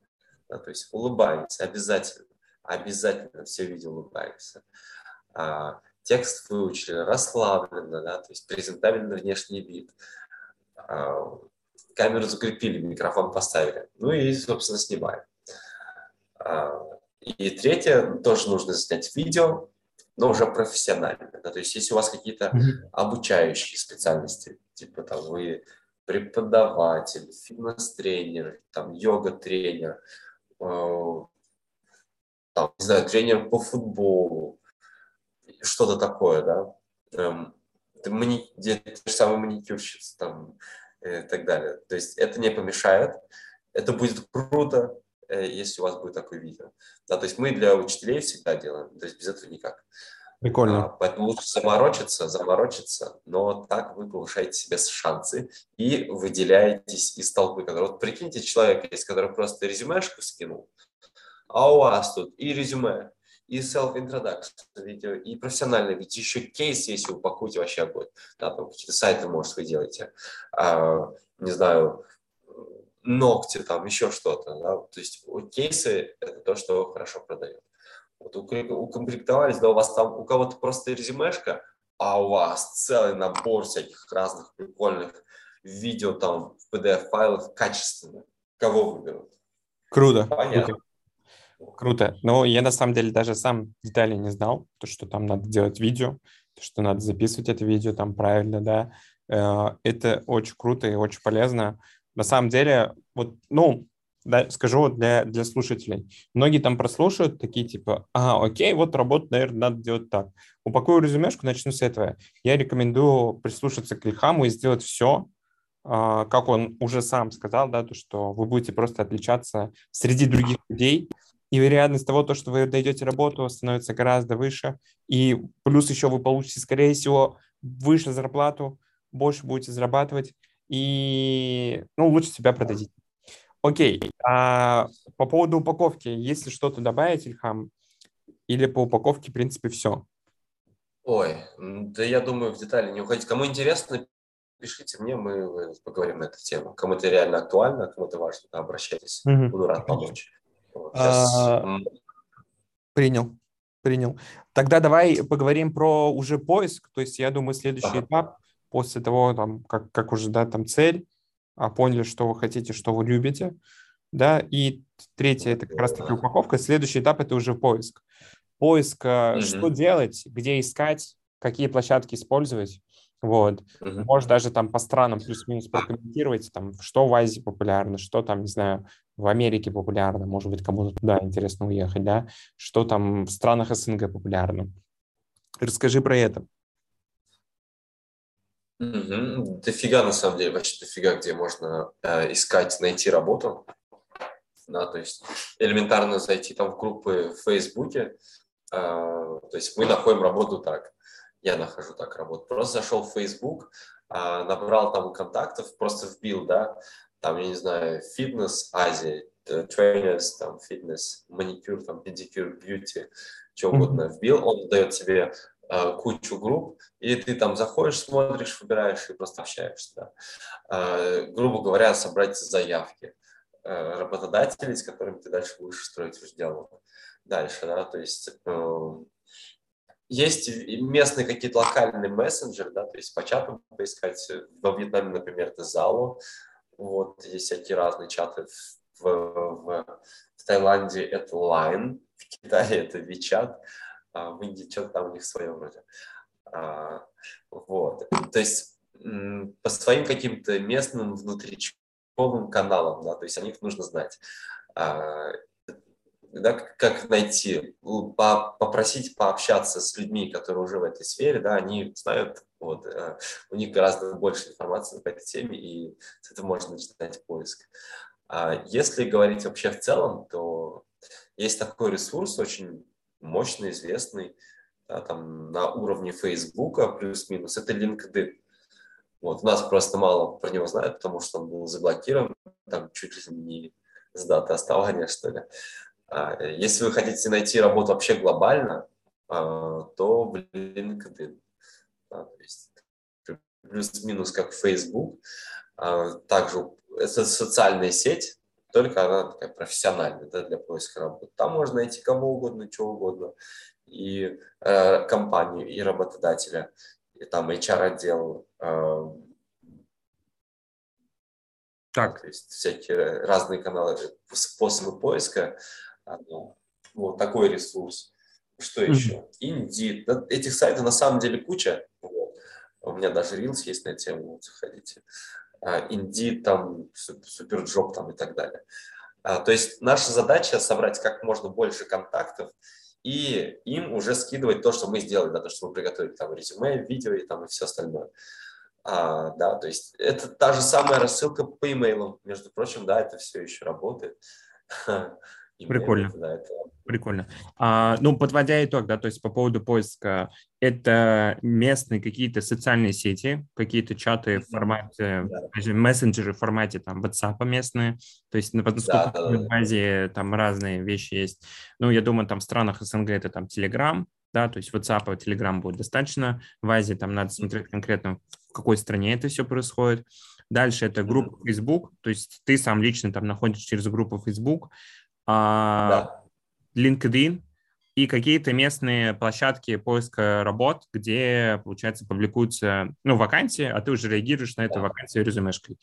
Да, то есть улыбаемся обязательно, обязательно все видео улыбаемся. А, текст выучили, расслабленно, да, то есть презентабельный внешний вид. А, камеру закрепили, микрофон поставили. Ну и, собственно, снимаем. А, и третье, тоже нужно снять видео, но уже профессионально. Да? То есть если у вас какие-то обучающие специальности, типа там вы преподаватель, фитнес-тренер, там йога-тренер, э, там, не знаю, тренер по футболу, что-то такое, да, эм, мани... те же самые маникюрщицы там и так далее. То есть это не помешает, это будет круто, э, если у вас будет такое видео. Да, то есть мы для учителей всегда делаем, то есть без этого никак. Прикольно. А, поэтому лучше заморочиться, заморочиться, но так вы повышаете себе шансы и выделяетесь из толпы. Который, вот прикиньте, человек есть, который просто резюмешку скинул, а у вас тут и резюме, и self-introduction видео, и профессиональное видео, еще кейс, если вы упакуете, вообще огонь. Да, там какие-то сайты, может, вы делаете, а, не знаю, ногти, там еще что-то. Да? То есть кейсы – это то, что хорошо продает. Вот укомплектовались, да, у вас там у кого-то просто резюмешка, а у вас целый набор всяких разных прикольных видео там в PDF-файлах качественно. Кого выберут? Круто. Понятно. Круто. Круто. Но я на самом деле даже сам детали не знал, то, что там надо делать видео, то, что надо записывать это видео там правильно, да. Э, это очень круто и очень полезно. На самом деле, вот, ну, да, скажу для, для слушателей. Многие там прослушают такие типа, ага, окей, вот работу, наверное, надо делать так. Упакую резюмешку, начну с этого. Я рекомендую прислушаться к Ильхаму и сделать все, а, как он уже сам сказал, да, то, что вы будете просто отличаться среди других людей, и вероятность того, то, что вы дойдете работу, становится гораздо выше, и плюс еще вы получите, скорее всего, выше зарплату, больше будете зарабатывать, и, ну, лучше себя продадите. Окей. А по поводу упаковки, есть ли что-то добавить, Ильхам? Или по упаковке, в принципе, все? Ой, да я думаю, в детали не уходить. Кому интересно, пишите мне, мы поговорим на эту тему. Кому это реально актуально, кому это важно, обращайтесь. Угу. Буду рад помочь. А... Принял, принял. Тогда давай поговорим про уже поиск. То есть я думаю, следующий ага. этап после того, там, как, как уже, да, там цель, а поняли, что вы хотите, что вы любите, да, и третье, это как раз-таки упаковка, следующий этап – это уже поиск. Поиск, mm-hmm. что делать, где искать, какие площадки использовать, вот. Mm-hmm. Может даже там по странам плюс-минус прокомментировать, там, что в Азии популярно, что там, не знаю, в Америке популярно, может быть, кому-то туда интересно уехать, да, что там в странах СНГ популярно. Расскажи про это. Угу. Дофига, на самом деле, вообще дофига, где можно э, искать, найти работу. Да, то есть элементарно зайти там в группы в Фейсбуке. Э, то есть мы находим работу так. Я нахожу так работу. Просто зашел в Facebook, э, набрал там контактов, просто вбил, да, там, я не знаю, фитнес Азия, тренерс, там, фитнес, маникюр, там, педикюр, бьюти, что угодно вбил, он дает тебе Э, кучу групп, и ты там заходишь, смотришь, выбираешь и просто общаешься. Да. Э, грубо говоря, собрать заявки э, работодателей, с которыми ты дальше будешь строить уже диалог. Дальше, да, то есть есть местные какие-то локальные мессенджеры, да, то есть по чатам поискать. Во Вьетнаме, например, это Zalo, вот, есть всякие разные чаты. В, в, в Таиланде это Line, в Китае это WeChat, а, в Индии что-то там у них свое вроде. А, вот. То есть по своим каким-то местным внутричковым каналам, да, то есть о них нужно знать. А, да, как найти, попросить пообщаться с людьми, которые уже в этой сфере, да, они знают, вот, э, у них гораздо больше информации по этой теме, и с этого можно начинать поиск. Если говорить вообще в целом, то есть такой ресурс очень мощный, известный, да, там на уровне Фейсбука плюс-минус, это LinkedIn. Вот, нас просто мало про него знают, потому что он был заблокирован, там чуть ли не с даты оставания, что ли. А, если вы хотите найти работу вообще глобально, а, то в LinkedIn. Плюс-минус как Facebook. А, также это социальная сеть, только она такая профессиональная да, для поиска работы. Там можно найти кого угодно, чего угодно, и э, компанию, и работодателя, и там HR-отдел. Э, так. То есть всякие разные каналы, способы поиска. Ну, вот такой ресурс. Что еще? Indeed. Этих сайтов на самом деле куча. Вот. У меня даже Reels есть на тему, вот, заходите. Indeed, там, Superjob там, и так далее. А, то есть наша задача собрать как можно больше контактов и им уже скидывать то, что мы сделали, да, то, что мы приготовили, там, резюме, видео и там и все остальное. А, да, то есть это та же самая рассылка по имейлам, между прочим, да, это все еще работает. Прикольно. Да, это... Прикольно. А, ну, подводя итог, да, то есть по поводу поиска, это местные какие-то социальные сети, какие-то чаты в формате, да. мессенджеры в формате там WhatsApp местные, то есть насколько да, да, да. в Азии там разные вещи есть. Ну, я думаю, там в странах СНГ это там Telegram, да, то есть WhatsApp и Telegram будет достаточно. В Азии там надо смотреть конкретно, в какой стране это все происходит. Дальше это группа Facebook, то есть ты сам лично там находишь через группу Facebook, да. LinkedIn и какие-то местные площадки поиска работ, где, получается, публикуются, ну, вакансии, а ты уже реагируешь на эту да. вакансию резюмешкой.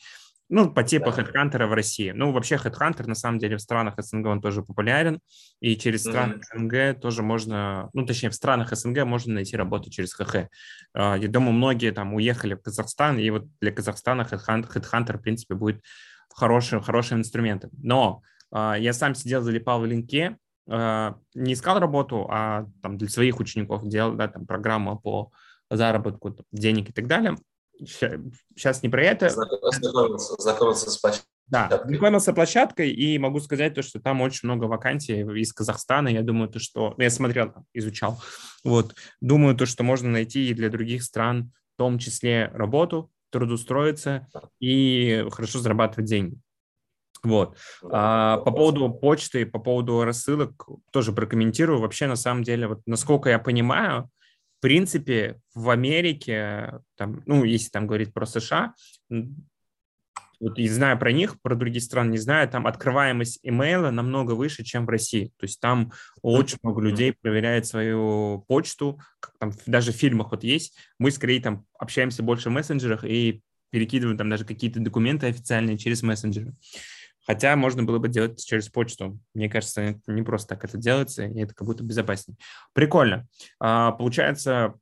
Ну, по типу да. HeadHunter в России. Ну, вообще HeadHunter, на самом деле, в странах СНГ он тоже популярен, и через страны mm-hmm. СНГ тоже можно, ну, точнее, в странах СНГ можно найти работу через ХХ. А, я думаю, многие там уехали в Казахстан, и вот для Казахстана HeadHunter, HeadHunter в принципе, будет хорошим, хорошим инструментом. Но а, я сам сидел, залипал в линке, а, не искал работу, а там для своих учеников делал, да, там программа по заработку денег и так далее. Сейчас не про это. Знакомился, знакомился с площадкой. Да, знакомился с площадкой, и могу сказать то, что там очень много вакансий из Казахстана. Я думаю, то, что... Я смотрел, изучал. Вот. Думаю, то, что можно найти и для других стран, в том числе работу, трудоустроиться и хорошо зарабатывать деньги. Вот. А, по поводу почты, по поводу рассылок тоже прокомментирую. Вообще, на самом деле, вот насколько я понимаю, в принципе, в Америке, там, ну, если там говорить про США, вот и знаю про них, про другие страны не знаю, там открываемость имейла намного выше, чем в России. То есть там очень много людей проверяет свою почту, как там даже в фильмах вот есть. Мы скорее там общаемся больше в мессенджерах и перекидываем там даже какие-то документы официальные через мессенджеры. Хотя можно было бы делать через почту. Мне кажется, не просто так это делается, и это как будто безопаснее. Прикольно. А, получается,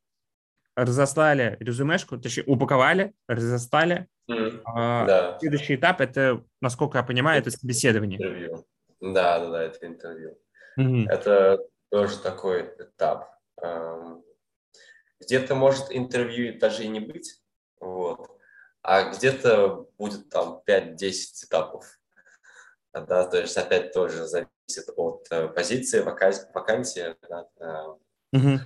разослали резюмешку, точнее, упаковали, разослали. Mm, а, да. Следующий этап – это, насколько я понимаю, это, это собеседование. Интервью. Да, да, да, это интервью. Mm-hmm. Это тоже такой этап. Где-то может интервью даже и не быть, вот. а где-то будет там 5-10 этапов. Да, то есть опять тоже зависит от э, позиции, вакансии. Да, mm-hmm.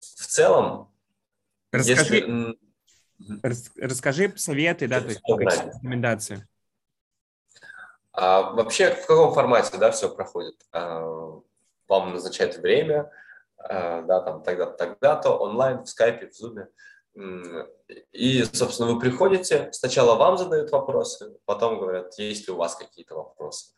В целом, Расскажи, Если... рас, расскажи советы, да, то есть рекомендации. А, вообще, в каком формате, да, все проходит? А, вам назначают время, а, да, там тогда-то, тогда-то, онлайн, в скайпе, в зуме. И, собственно, вы приходите, сначала вам задают вопросы, потом говорят, есть ли у вас какие-то вопросы.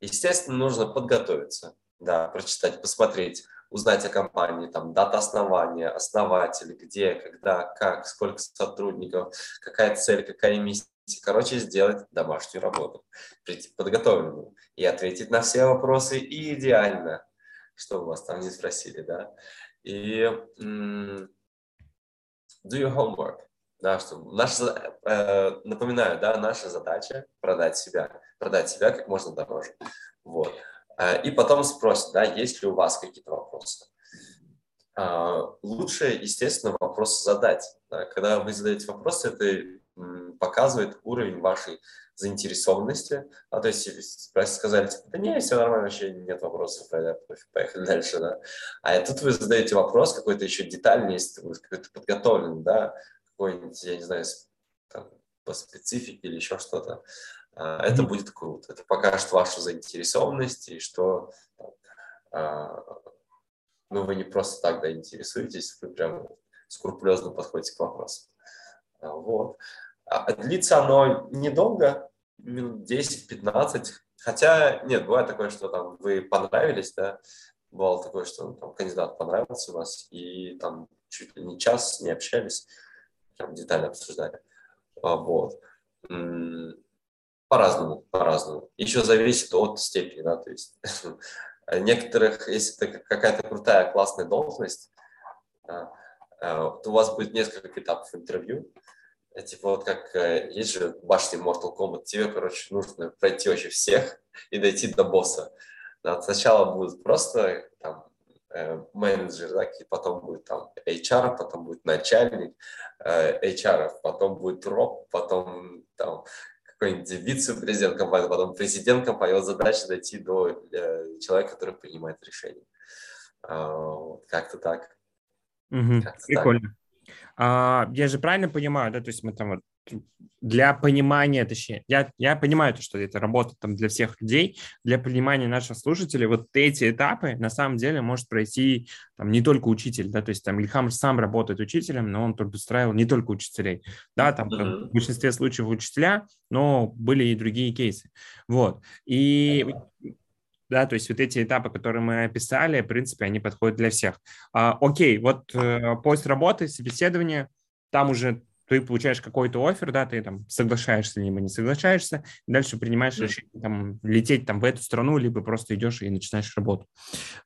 Естественно, нужно подготовиться, да, прочитать, посмотреть, узнать о компании, там, дата основания, основатель, где, когда, как, сколько сотрудников, какая цель, какая миссия. Короче, сделать домашнюю работу, прийти подготовленную и ответить на все вопросы и идеально, что у вас там не спросили, да. И do your homework, да, что наша, э, напоминаю, да, наша задача продать себя, продать себя как можно дороже. Вот. Э, и потом спросят, да, есть ли у вас какие-то вопросы. Э, лучше, естественно, вопросы задать. Когда вы задаете вопросы, это показывает уровень вашей заинтересованности. А то есть сказали, типа, да не, все нормально, вообще нет вопросов, поехали дальше, да. А тут вы задаете вопрос какой-то еще детальный, если какой-то подготовленный, да, какой-нибудь, я не знаю, там, по специфике или еще что-то. А, это будет круто. Это покажет вашу заинтересованность и что а, ну, вы не просто так да, интересуетесь, вы прям скрупулезно подходите к вопросу. А, вот. А длится оно недолго, минут 10-15, хотя, нет, бывает такое, что там вы понравились, да, бывало такое, что там, кандидат понравился у вас, и там чуть ли не час не общались, прям детально обсуждали. Вот. По-разному, по-разному. Еще зависит от степени, да, то есть некоторых, если это какая-то крутая, классная должность, э, то у вас будет несколько этапов интервью. Типа вот как э, есть же в башне Mortal Kombat, тебе, короче, нужно пройти вообще всех и дойти до босса. Да, сначала будет просто там э, менеджер, да, потом будет там HR, потом будет начальник HR, потом будет роб, потом там какой-нибудь вице-президент компании, потом президент компании, вот задача дойти до э, человека, который принимает решение. А, как-то так. Угу, как прикольно. Так. А, я же правильно понимаю, да, то есть мы там вот для понимания, точнее, я, я понимаю, то, что это работа там для всех людей, для понимания наших слушателей, вот эти этапы на самом деле может пройти там не только учитель, да, то есть там Ильхам сам работает учителем, но он тут устраивал не только учителей, да, там mm-hmm. в большинстве случаев учителя, но были и другие кейсы, вот, и да, то есть вот эти этапы, которые мы описали, в принципе, они подходят для всех. А, окей, вот э, поиск работы, собеседование, там уже ты получаешь какой-то офер, да, ты там соглашаешься либо не соглашаешься, дальше принимаешь mm. решение там лететь там в эту страну, либо просто идешь и начинаешь работу.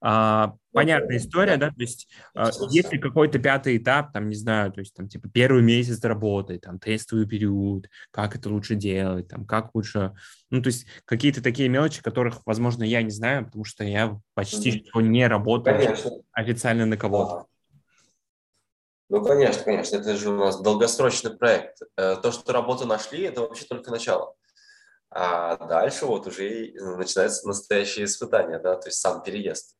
А, понятная история, да, то есть а, есть ли какой-то пятый этап, там, не знаю, то есть там типа первый месяц работы, там тестовый период, как это лучше делать, там как лучше, ну, то есть какие-то такие мелочи, которых, возможно, я не знаю, потому что я почти mm-hmm. что не работаю Конечно. официально на кого-то. Ну, конечно, конечно, это же у нас долгосрочный проект. Э, то, что работу нашли, это вообще только начало. А дальше вот уже начинается настоящее испытание, да, то есть сам переезд.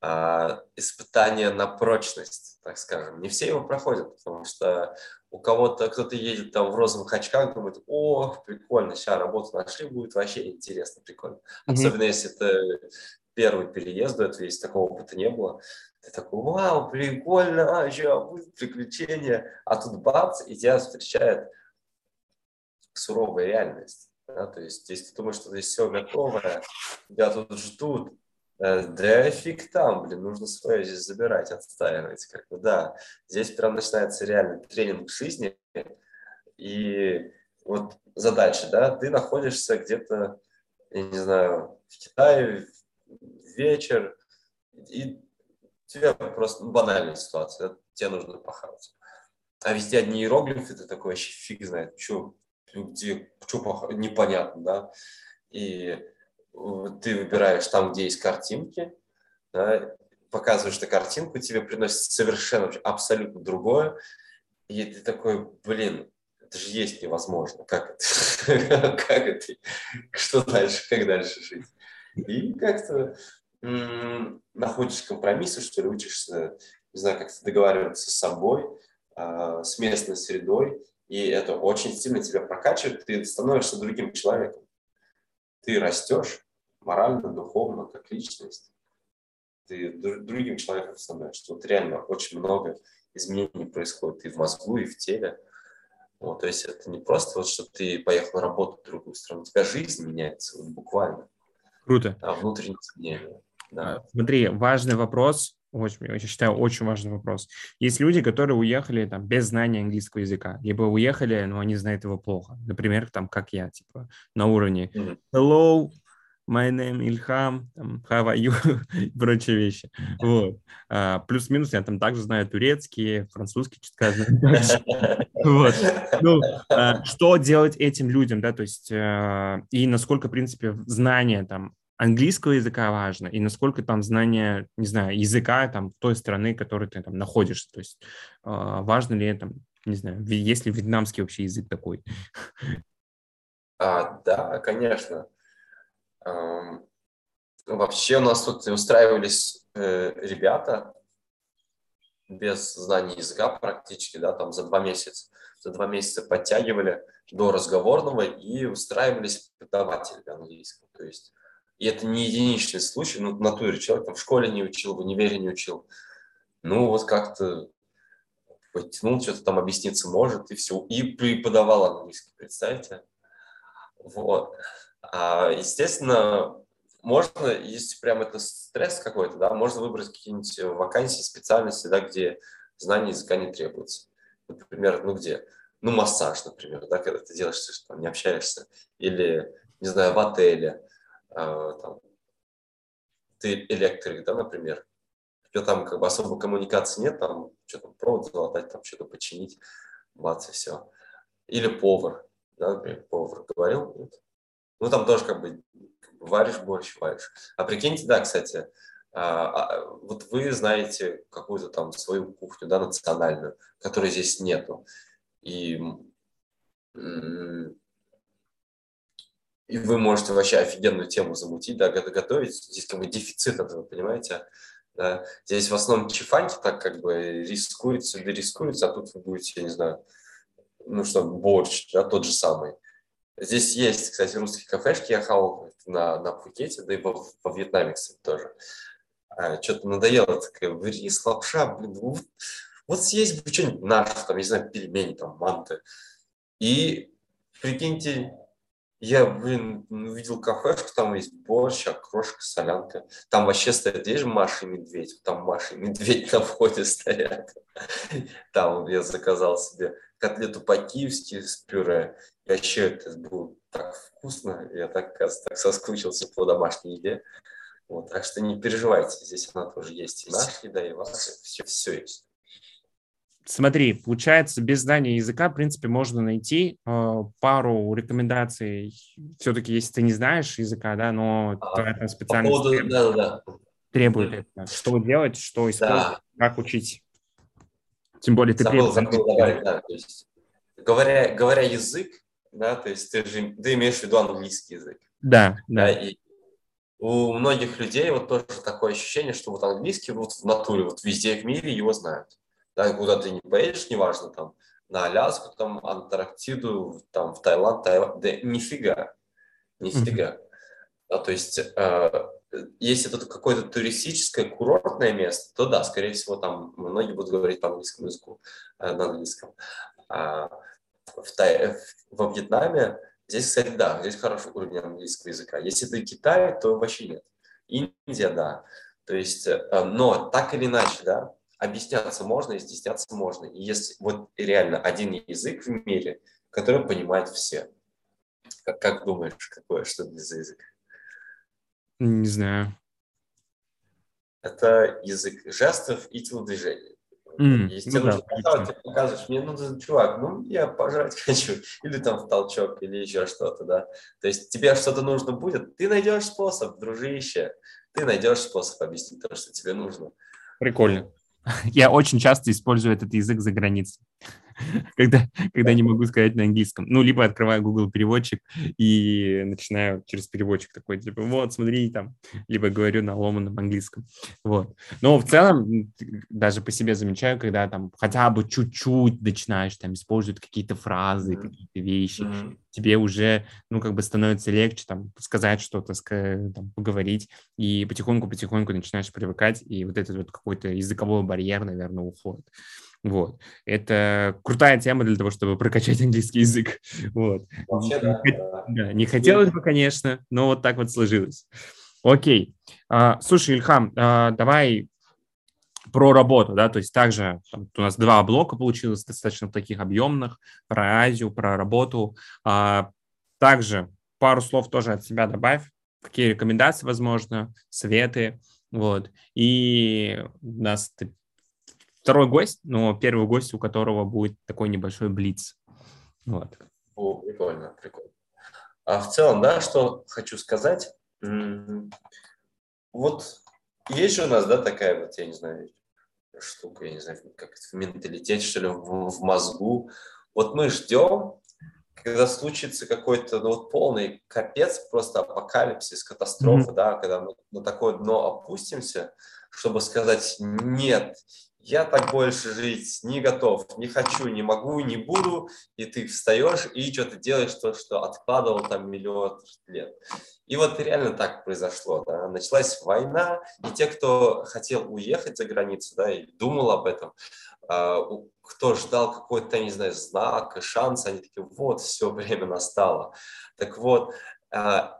а, испытание на прочность, так скажем. Не все его проходят, потому что у кого-то кто-то едет там в розовых очках, думает, о, прикольно, сейчас работу нашли, будет вообще интересно, прикольно. Mm-hmm. Особенно если это первый переезд до этого, если такого опыта не было. Ты такой, вау, прикольно, а, сейчас будет приключение. А тут бац, и тебя встречает суровая реальность. Да? То есть, если ты думаешь, что здесь все готовое, тебя тут ждут, э, да фиг там, блин, нужно свое здесь забирать, отстаивать. Как бы, да, здесь прям начинается реальный тренинг жизни. И вот задача, да, ты находишься где-то, я не знаю, в Китае, вечер, и тебе просто банальная ситуация, тебе нужно похавать. А везде одни иероглифы, ты такой вообще фиг знает, что где, что непонятно, да, и ты выбираешь там, где есть картинки, да, показываешь на картинку, тебе приносит совершенно абсолютно другое, и ты такой, блин, это же есть невозможно, как это, как это, что дальше, как дальше жить? И как-то находишь компромиссы, что ли, учишься, не знаю, как-то договариваться с собой, а, с местной средой, и это очень сильно тебя прокачивает, ты становишься другим человеком. Ты растешь морально, духовно, как личность. Ты другим человеком становишься. Вот реально очень много изменений происходит и в мозгу, и в теле. Вот, то есть это не просто вот, что ты поехал работу в другую страну, у тебя жизнь меняется вот, буквально. Круто. А внутреннее изменение. Да. А, смотри, важный вопрос, очень, я считаю, очень важный вопрос. Есть люди, которые уехали там без знания английского языка, либо уехали, но они знают его плохо. Например, там, как я, типа, на уровне hello, my name там, how are you, и прочие вещи. Вот. А, плюс-минус я там также знаю турецкий, французский, чуть сказано. Вот. Ну, а, что делать этим людям, да, то есть, а, и насколько, в принципе, знание там английского языка важно, и насколько там знание, не знаю, языка там той страны, в которой ты там находишься. То есть э, важно ли там, не знаю, есть ли вьетнамский вообще язык такой? А, да, конечно. Эм, вообще у нас тут устраивались э, ребята без знания языка практически, да, там за два месяца. За два месяца подтягивали до разговорного и устраивались преподаватели английского. То есть и это не единичный случай, ну, в натуре человек там в школе не учил, в универе не учил. Ну, вот как-то потянул, что-то там объясниться может, и все. И преподавал английский, представьте. Вот. А, естественно, можно, если прям это стресс какой-то, да, можно выбрать какие-нибудь вакансии, специальности, да, где знания языка не требуется. Например, ну где? Ну, массаж, например, да, когда ты делаешь, что там не общаешься. Или, не знаю, в отеле там, ты электрик, да, например, у тебя там как бы особо коммуникации нет, там что-то провод залатать, там что-то починить, бац, и все. Или повар, да, например, повар говорил, нет? ну там тоже как бы варишь борщ, варишь. А прикиньте, да, кстати, а, а, вот вы знаете какую-то там свою кухню, да, национальную, которой здесь нету. И и вы можете вообще офигенную тему замутить, да, готовить. Здесь как бы дефицит этого, понимаете? Да. Здесь в основном чифаньки так как бы рискуется, да рискуется, а тут вы будете, я не знаю, ну что, борщ, да, тот же самый. Здесь есть, кстати, русские кафешки, я хавал на, на Пхукете, да и во, во Вьетнаме, кстати, тоже. А, что-то надоело, такая рис, лапша, блин, вот, вот съесть бы что-нибудь наше, там, не знаю, пельмени, там, манты. И прикиньте, я, блин, увидел кафешку, там есть борщ, окрошка, солянка. Там вообще стоят, видишь, Маша и Медведь. Там Маша и Медведь на входе стоят. Там я заказал себе котлету по-киевски с пюре. И вообще это было так вкусно. Я так, так соскучился по домашней еде. Вот, так что не переживайте, здесь она тоже есть. И наша еда, и ваша, все, все есть. Смотри, получается, без знания языка, в принципе, можно найти э, пару рекомендаций. Все-таки, если ты не знаешь языка, да, но а, твоя там специальность по поводу, требует, да, да. требует это. Что делать, что использовать, да. как учить. Тем более ты забыл, забыл добавить, да, то есть, говоря, говоря язык, да, то есть ты же ты имеешь в виду английский язык. Да, да. да и у многих людей вот тоже такое ощущение, что вот английский вот в натуре, вот везде в мире его знают. Да, куда ты не поедешь, неважно, там, на Аляску, там, Антарктиду, там, в Таиланд, Таиланд, да нифига, нифига. Mm-hmm. Да, то есть, э, если это какое-то туристическое курортное место, то да, скорее всего, там многие будут говорить по английскому языку, э, на английском. А в, Тай, во Вьетнаме здесь, кстати, да, здесь хороший уровень английского языка. Если это Китай, то вообще нет. Индия, да. То есть, э, но так или иначе, да, объясняться можно, изъясняться можно. И есть вот реально один язык в мире, который понимают все. Как, как думаешь, какое, что это за язык? Не знаю. Это язык жестов и телодвижений. Mm, Если ну, да, ты показываешь, мне нужен чувак, ну, я пожрать хочу, или там в толчок, или еще что-то, да. То есть тебе что-то нужно будет, ты найдешь способ, дружище, ты найдешь способ объяснить то, что тебе нужно. Прикольно. Я очень часто использую этот язык за границей. когда, когда не могу сказать на английском. Ну, либо открываю Google переводчик и начинаю через переводчик такой, типа, вот, смотри, там, либо говорю на ломаном английском. Вот. Но в целом, даже по себе замечаю, когда там хотя бы чуть-чуть начинаешь там использовать какие-то фразы, какие-то вещи, mm-hmm. тебе уже, ну, как бы становится легче там сказать что-то, там, поговорить, и потихоньку-потихоньку начинаешь привыкать, и вот этот вот какой-то языковой барьер, наверное, уходит. Вот. Это крутая тема для того, чтобы прокачать английский язык. Вот. Вообще, да, да. да. Не хотелось бы, конечно, но вот так вот сложилось. Окей. А, слушай, Ильхам, а, давай про работу, да, то есть также там, у нас два блока получилось достаточно таких объемных, про Азию, про работу. А, также пару слов тоже от себя добавь, какие рекомендации, возможно, советы, вот. И у нас второй гость, но первый гость, у которого будет такой небольшой блиц. Вот. О, прикольно, прикольно. А в целом, да, что хочу сказать. Вот есть же у нас, да, такая вот, я не знаю, штука, я не знаю, как в менталитете, что ли, в, в мозгу. Вот мы ждем, когда случится какой-то ну, вот полный капец, просто апокалипсис, катастрофа, mm-hmm. да, когда мы на такое дно опустимся, чтобы сказать нет, я так больше жить не готов, не хочу, не могу, не буду, и ты встаешь и что-то делаешь то, что откладывал там миллион лет. И вот реально так произошло, да, началась война, и те, кто хотел уехать за границу, да, и думал об этом, а, кто ждал какой-то, не знаю, знак, шанс, они такие, вот, все, время настало. Так вот, а,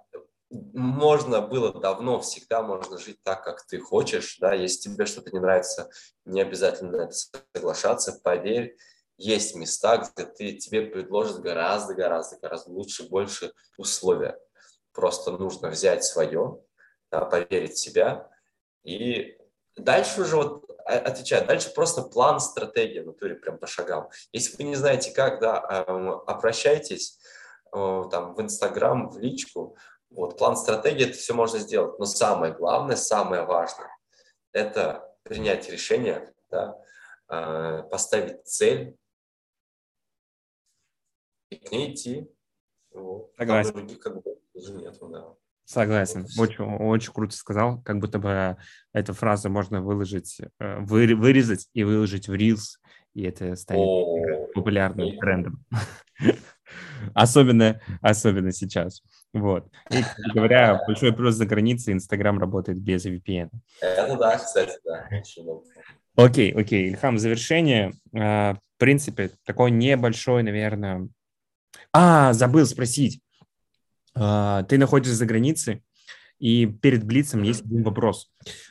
можно было давно, всегда можно жить так, как ты хочешь, да, если тебе что-то не нравится, не обязательно на это соглашаться, поверь, есть места, где ты, тебе предложат гораздо-гораздо гораздо лучше, больше условия. Просто нужно взять свое, да, поверить в себя и дальше уже вот отвечать, дальше просто план, стратегия в натуре прям по шагам. Если вы не знаете как, да, эм, обращайтесь э, там в Инстаграм, в личку, вот, план стратегии, это все можно сделать. Но самое главное, самое важное, это принять решение, да, э, поставить цель и к ней идти. Вот. Согласен. Там других как бы уже нету, да. Согласен. Очень, очень круто сказал. Как будто бы эту фразу можно выложить, э, вы, вырезать и выложить в Reels, и это станет О, популярным трендом. Особенно, особенно сейчас. Вот. И, кстати говоря, большой плюс за границей Инстаграм работает без VPN. Это да, кстати, да. Окей, окей. Ильхам, завершение. А, в принципе, такой небольшой, наверное... А, забыл спросить. А, ты находишься за границей, и перед Блицем есть один вопрос.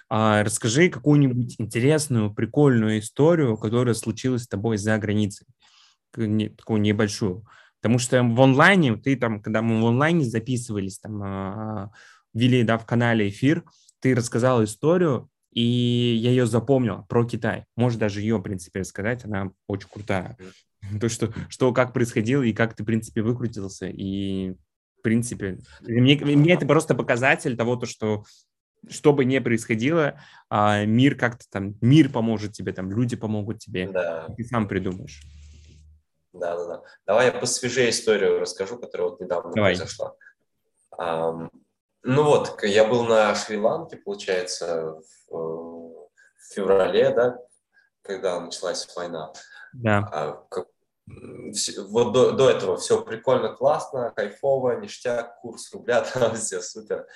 А, расскажи какую-нибудь интересную, прикольную историю, которая случилась с тобой за границей. Такую небольшую. Потому что в онлайне, ты там, когда мы в онлайне записывались, там, а, вели, да, в канале эфир, ты рассказал историю, и я ее запомнил про Китай. Можешь даже ее, в принципе, рассказать, она очень крутая. То, что, что как происходило и как ты, в принципе, выкрутился. И, в принципе, мне, мне это просто показатель того, то, что что бы ни происходило, а, мир как-то там, мир поможет тебе, там, люди помогут тебе, да. ты сам придумаешь. Да, да, да. Давай я посвежее историю расскажу, которая вот недавно Давай. произошла. Um, Ну вот, я был на Шри-Ланке, получается, в, в феврале, да, когда началась война. Да. А, как, вот до, до этого все прикольно, классно, кайфово, ништяк, курс рубля, там все супер.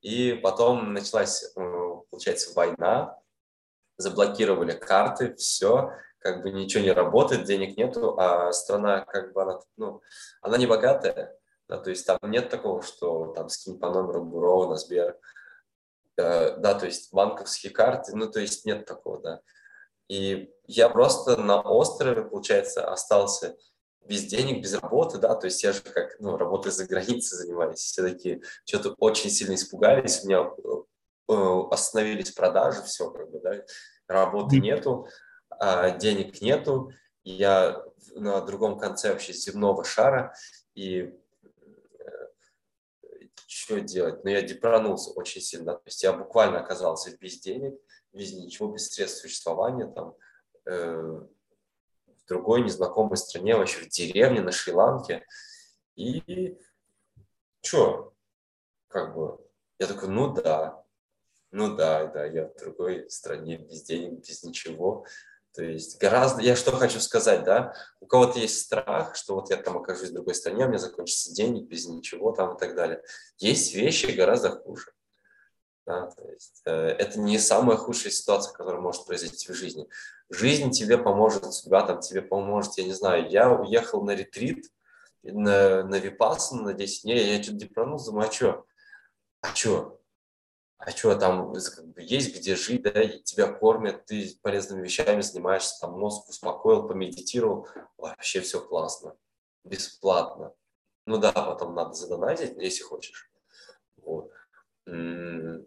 И потом началась, э, получается, война, заблокировали карты, все, как бы ничего не работает, денег нету, а страна как бы она, ну, она не богатая, да, то есть там нет такого, что там скинь по номеру Бурова на Сбер, э, да, то есть банковские карты, ну, то есть нет такого, да. И я просто на острове, получается, остался без денег, без работы, да, то есть я же как, ну, работой за границей занимаюсь, все такие что-то очень сильно испугались, у меня э, остановились продажи, все, как бы, да, работы нету, денег нету, я на другом конце вообще земного шара, и э, что делать? Ну, я депранулся очень сильно, то есть я буквально оказался без денег, без ничего, без средств существования, там, э, в другой незнакомой стране, вообще в деревне на Шри-Ланке. И что? Как бы, я такой, ну да, ну да, да, я в другой стране, без денег, без ничего. То есть гораздо, я что хочу сказать, да, у кого-то есть страх, что вот я там окажусь в другой стране, у меня закончатся деньги без ничего там и так далее. Есть вещи гораздо хуже. Да, то есть, э, это не самая худшая ситуация, которая может произойти в жизни. Жизнь тебе поможет, судьба там тебе поможет, я не знаю. Я уехал на ретрит, на, на Випассану на 10 дней, я что-то депронулся, думаю, а что? А что? А что, там как бы, есть где жить, да, и тебя кормят, ты полезными вещами занимаешься, там мозг успокоил, помедитировал, вообще все классно, бесплатно. Ну да, потом надо задонатить, если хочешь. Вот. Прикольно.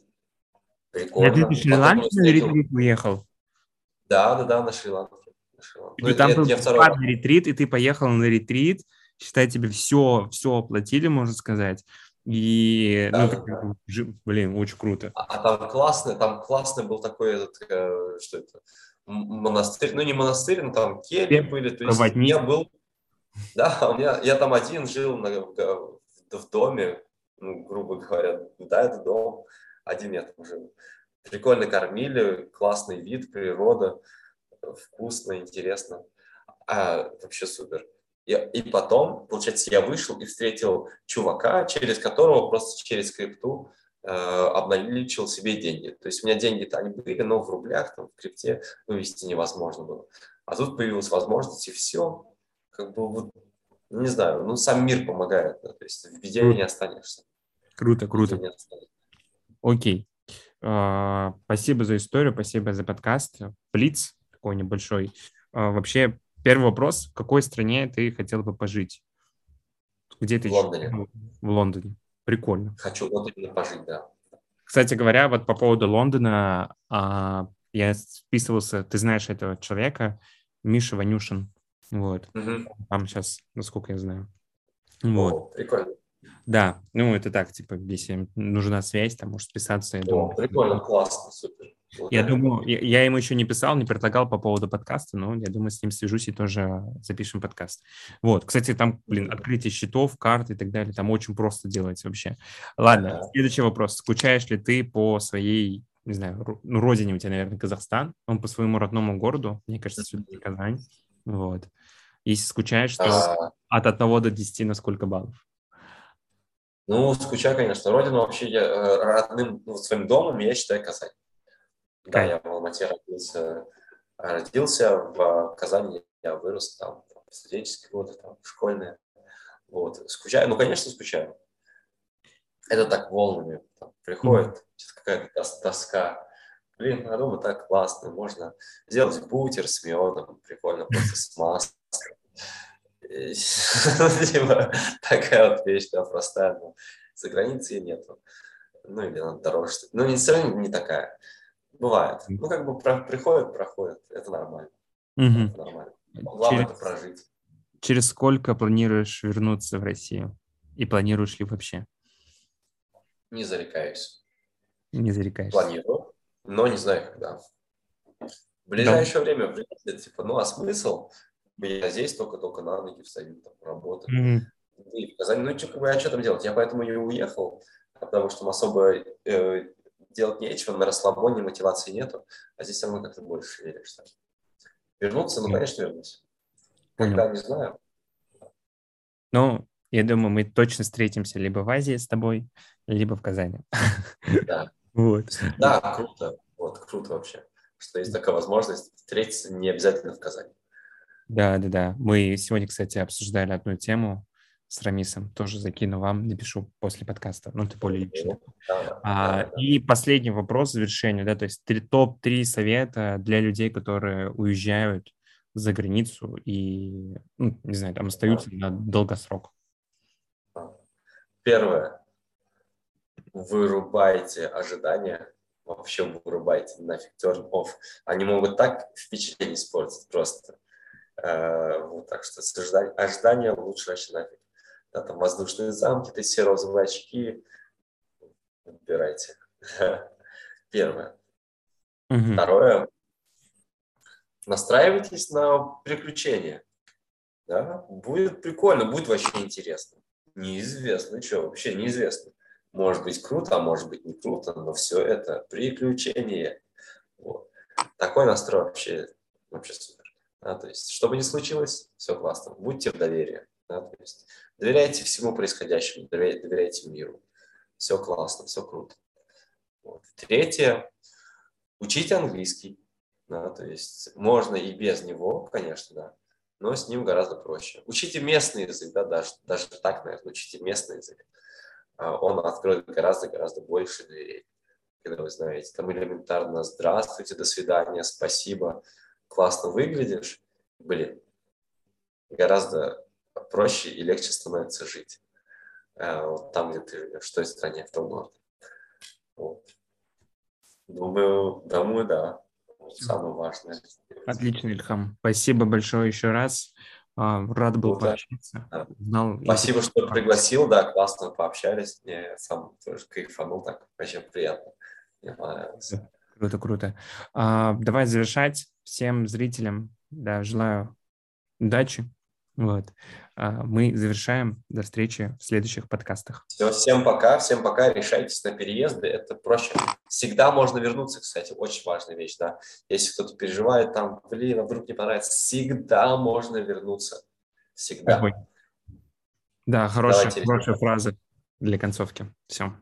Я ты Шри-Ланке на ретрит уехал? Да, да, да, на Шри-Ланке. Ну, ну там был бесплатный ретрит, и ты поехал на ретрит, считай, тебе все, все оплатили, можно сказать. И, да, ну, да, блин, очень круто. А, а там классный, там классный был такой, этот, э, что это, монастырь, ну не монастырь, но там кельи были, то есть Проводник. я был, да, у меня, я там один жил на, в, в доме, ну, грубо говоря, да, это дом, один я там жил. Прикольно кормили, классный вид, природа, вкусно, интересно. А, вообще супер. И, и потом, получается, я вышел и встретил чувака, через которого просто через крипту э, обналичил себе деньги. То есть у меня деньги-то они были, но в рублях, там, в крипте вывести невозможно было. А тут появилась возможность, и все. Как бы вот, не знаю, ну сам мир помогает, да, то есть в беде не останешься. Круто, круто. Окей. А, спасибо за историю, спасибо за подкаст. Блиц такой небольшой. А, вообще, первый вопрос. В какой стране ты хотел бы пожить? Где ты? В Лондоне. В Лондоне. Прикольно. Хочу в Лондоне пожить, да. Кстати говоря, вот по поводу Лондона, а, я списывался, ты знаешь этого человека, Миша Ванюшин. Вот. Угу. Там сейчас, насколько я знаю. Вот. О, прикольно. Да, ну это так, типа, если нужна связь, там может списаться, я думаю. Прикольно, классно, супер. Я думаю, я, я ему еще не писал, не предлагал по поводу подкаста, но я думаю, с ним свяжусь и тоже запишем подкаст. Вот, кстати, там, блин, открытие счетов, карт и так далее, там очень просто делать вообще. Ладно, следующий вопрос. Скучаешь ли ты по своей, не знаю, ну, родине у тебя, наверное, Казахстан, он по своему родному городу, мне кажется, все-таки Казань. Вот. Если скучаешь, то а... от 1 до 10 на сколько баллов? Ну, скучаю, конечно. Родину вообще я э, родным ну, своим домом я считаю Казань. Да, я в Алмате родился, родился в Казани, я вырос там, в студенческие годы, там, школьные. Вот. Скучаю, ну, конечно, скучаю. Это так волнами там, приходит, mm-hmm. какая-то тоска. Блин, а дома так классно, можно сделать бутер с медом, прикольно, просто с маской. Типа, такая вот вещь, да, простая, но за границей нету. Ну, или надо дороже. Ну, не все равно не такая. Бывает. Ну, как бы про, приходит, проходит. Это нормально. Угу. Это нормально. Главное через, это прожить. Через сколько планируешь вернуться в Россию? И планируешь ли вообще? Не зарекаюсь. Не зарекаюсь. Планирую, но не знаю, когда. В ближайшее да. время, вряд ли, типа, ну, а смысл? я здесь только-только на ноги встаю, там, работаю. Mm-hmm. И в Казани, ну, что, как бы, а что там делать? Я поэтому и уехал. потому что там особо э, делать нечего, на расслабоне мотивации нету, а здесь все равно как-то больше веришь. Вернуться, ну, конечно, вернусь. Когда, не знаю. Ну, я думаю, мы точно встретимся либо в Азии с тобой, либо в Казани. Да. Вот. Да, круто. Вот, круто вообще, что есть такая возможность встретиться не обязательно в Казани. Да, да, да. Мы сегодня, кстати, обсуждали одну тему с Рамисом. Тоже закину вам, напишу после подкаста. Ну, ты более лично. Да, а, да, да. И последний вопрос в да, то есть топ-3 совета для людей, которые уезжают за границу и, ну, не знаю, там остаются да. на долгосрок. Первое. Вырубайте ожидания. Вообще вырубайте нафиг turn off. Они могут так впечатление испортить просто. Э, вот, так что ожидания лучше вообще нафиг. Да, там воздушные замки, ты все розовые очки. Выбирайте. Первое. Угу. Второе. Настраивайтесь на приключения. Да? Будет прикольно, будет вообще интересно. Неизвестно, что вообще неизвестно. Может быть круто, а может быть не круто, но все это приключение. Вот. Такой настрой вообще, вообще супер. Да, то есть, что бы ни случилось, все классно. Будьте в доверии. Да, то есть, доверяйте всему происходящему, доверяйте, миру. Все классно, все круто. Вот. Третье. Учите английский. Да, то есть можно и без него, конечно, да, но с ним гораздо проще. Учите местный язык, да, даже, даже так, наверное, учите местный язык. А, он откроет гораздо-гораздо больше дверей. Когда вы знаете, там элементарно «здравствуйте», «до свидания», «спасибо», «классно выглядишь», блин, гораздо проще и легче становится жить. А, вот там, где ты живешь, в той стране, в том городе. Вот. Думаю, думаю, да самое важное. Отлично, Ильхам. Спасибо большое еще раз. А, рад был ну, пообщаться. Да. Знал, Спасибо, что пригласил, да, классно пообщались. Мне сам тоже кайфанул, так очень приятно. Мне понравилось. Круто, круто. А, давай завершать. Всем зрителям да, желаю удачи, вот. А, мы завершаем. До встречи в следующих подкастах. Все, всем пока, всем пока. Решайтесь на переезды, это проще. Всегда можно вернуться, кстати, очень важная вещь, да. Если кто-то переживает там, блин, а вдруг не понравится, всегда можно вернуться. Всегда. Да, хорошая, хорошая фраза для концовки. Все.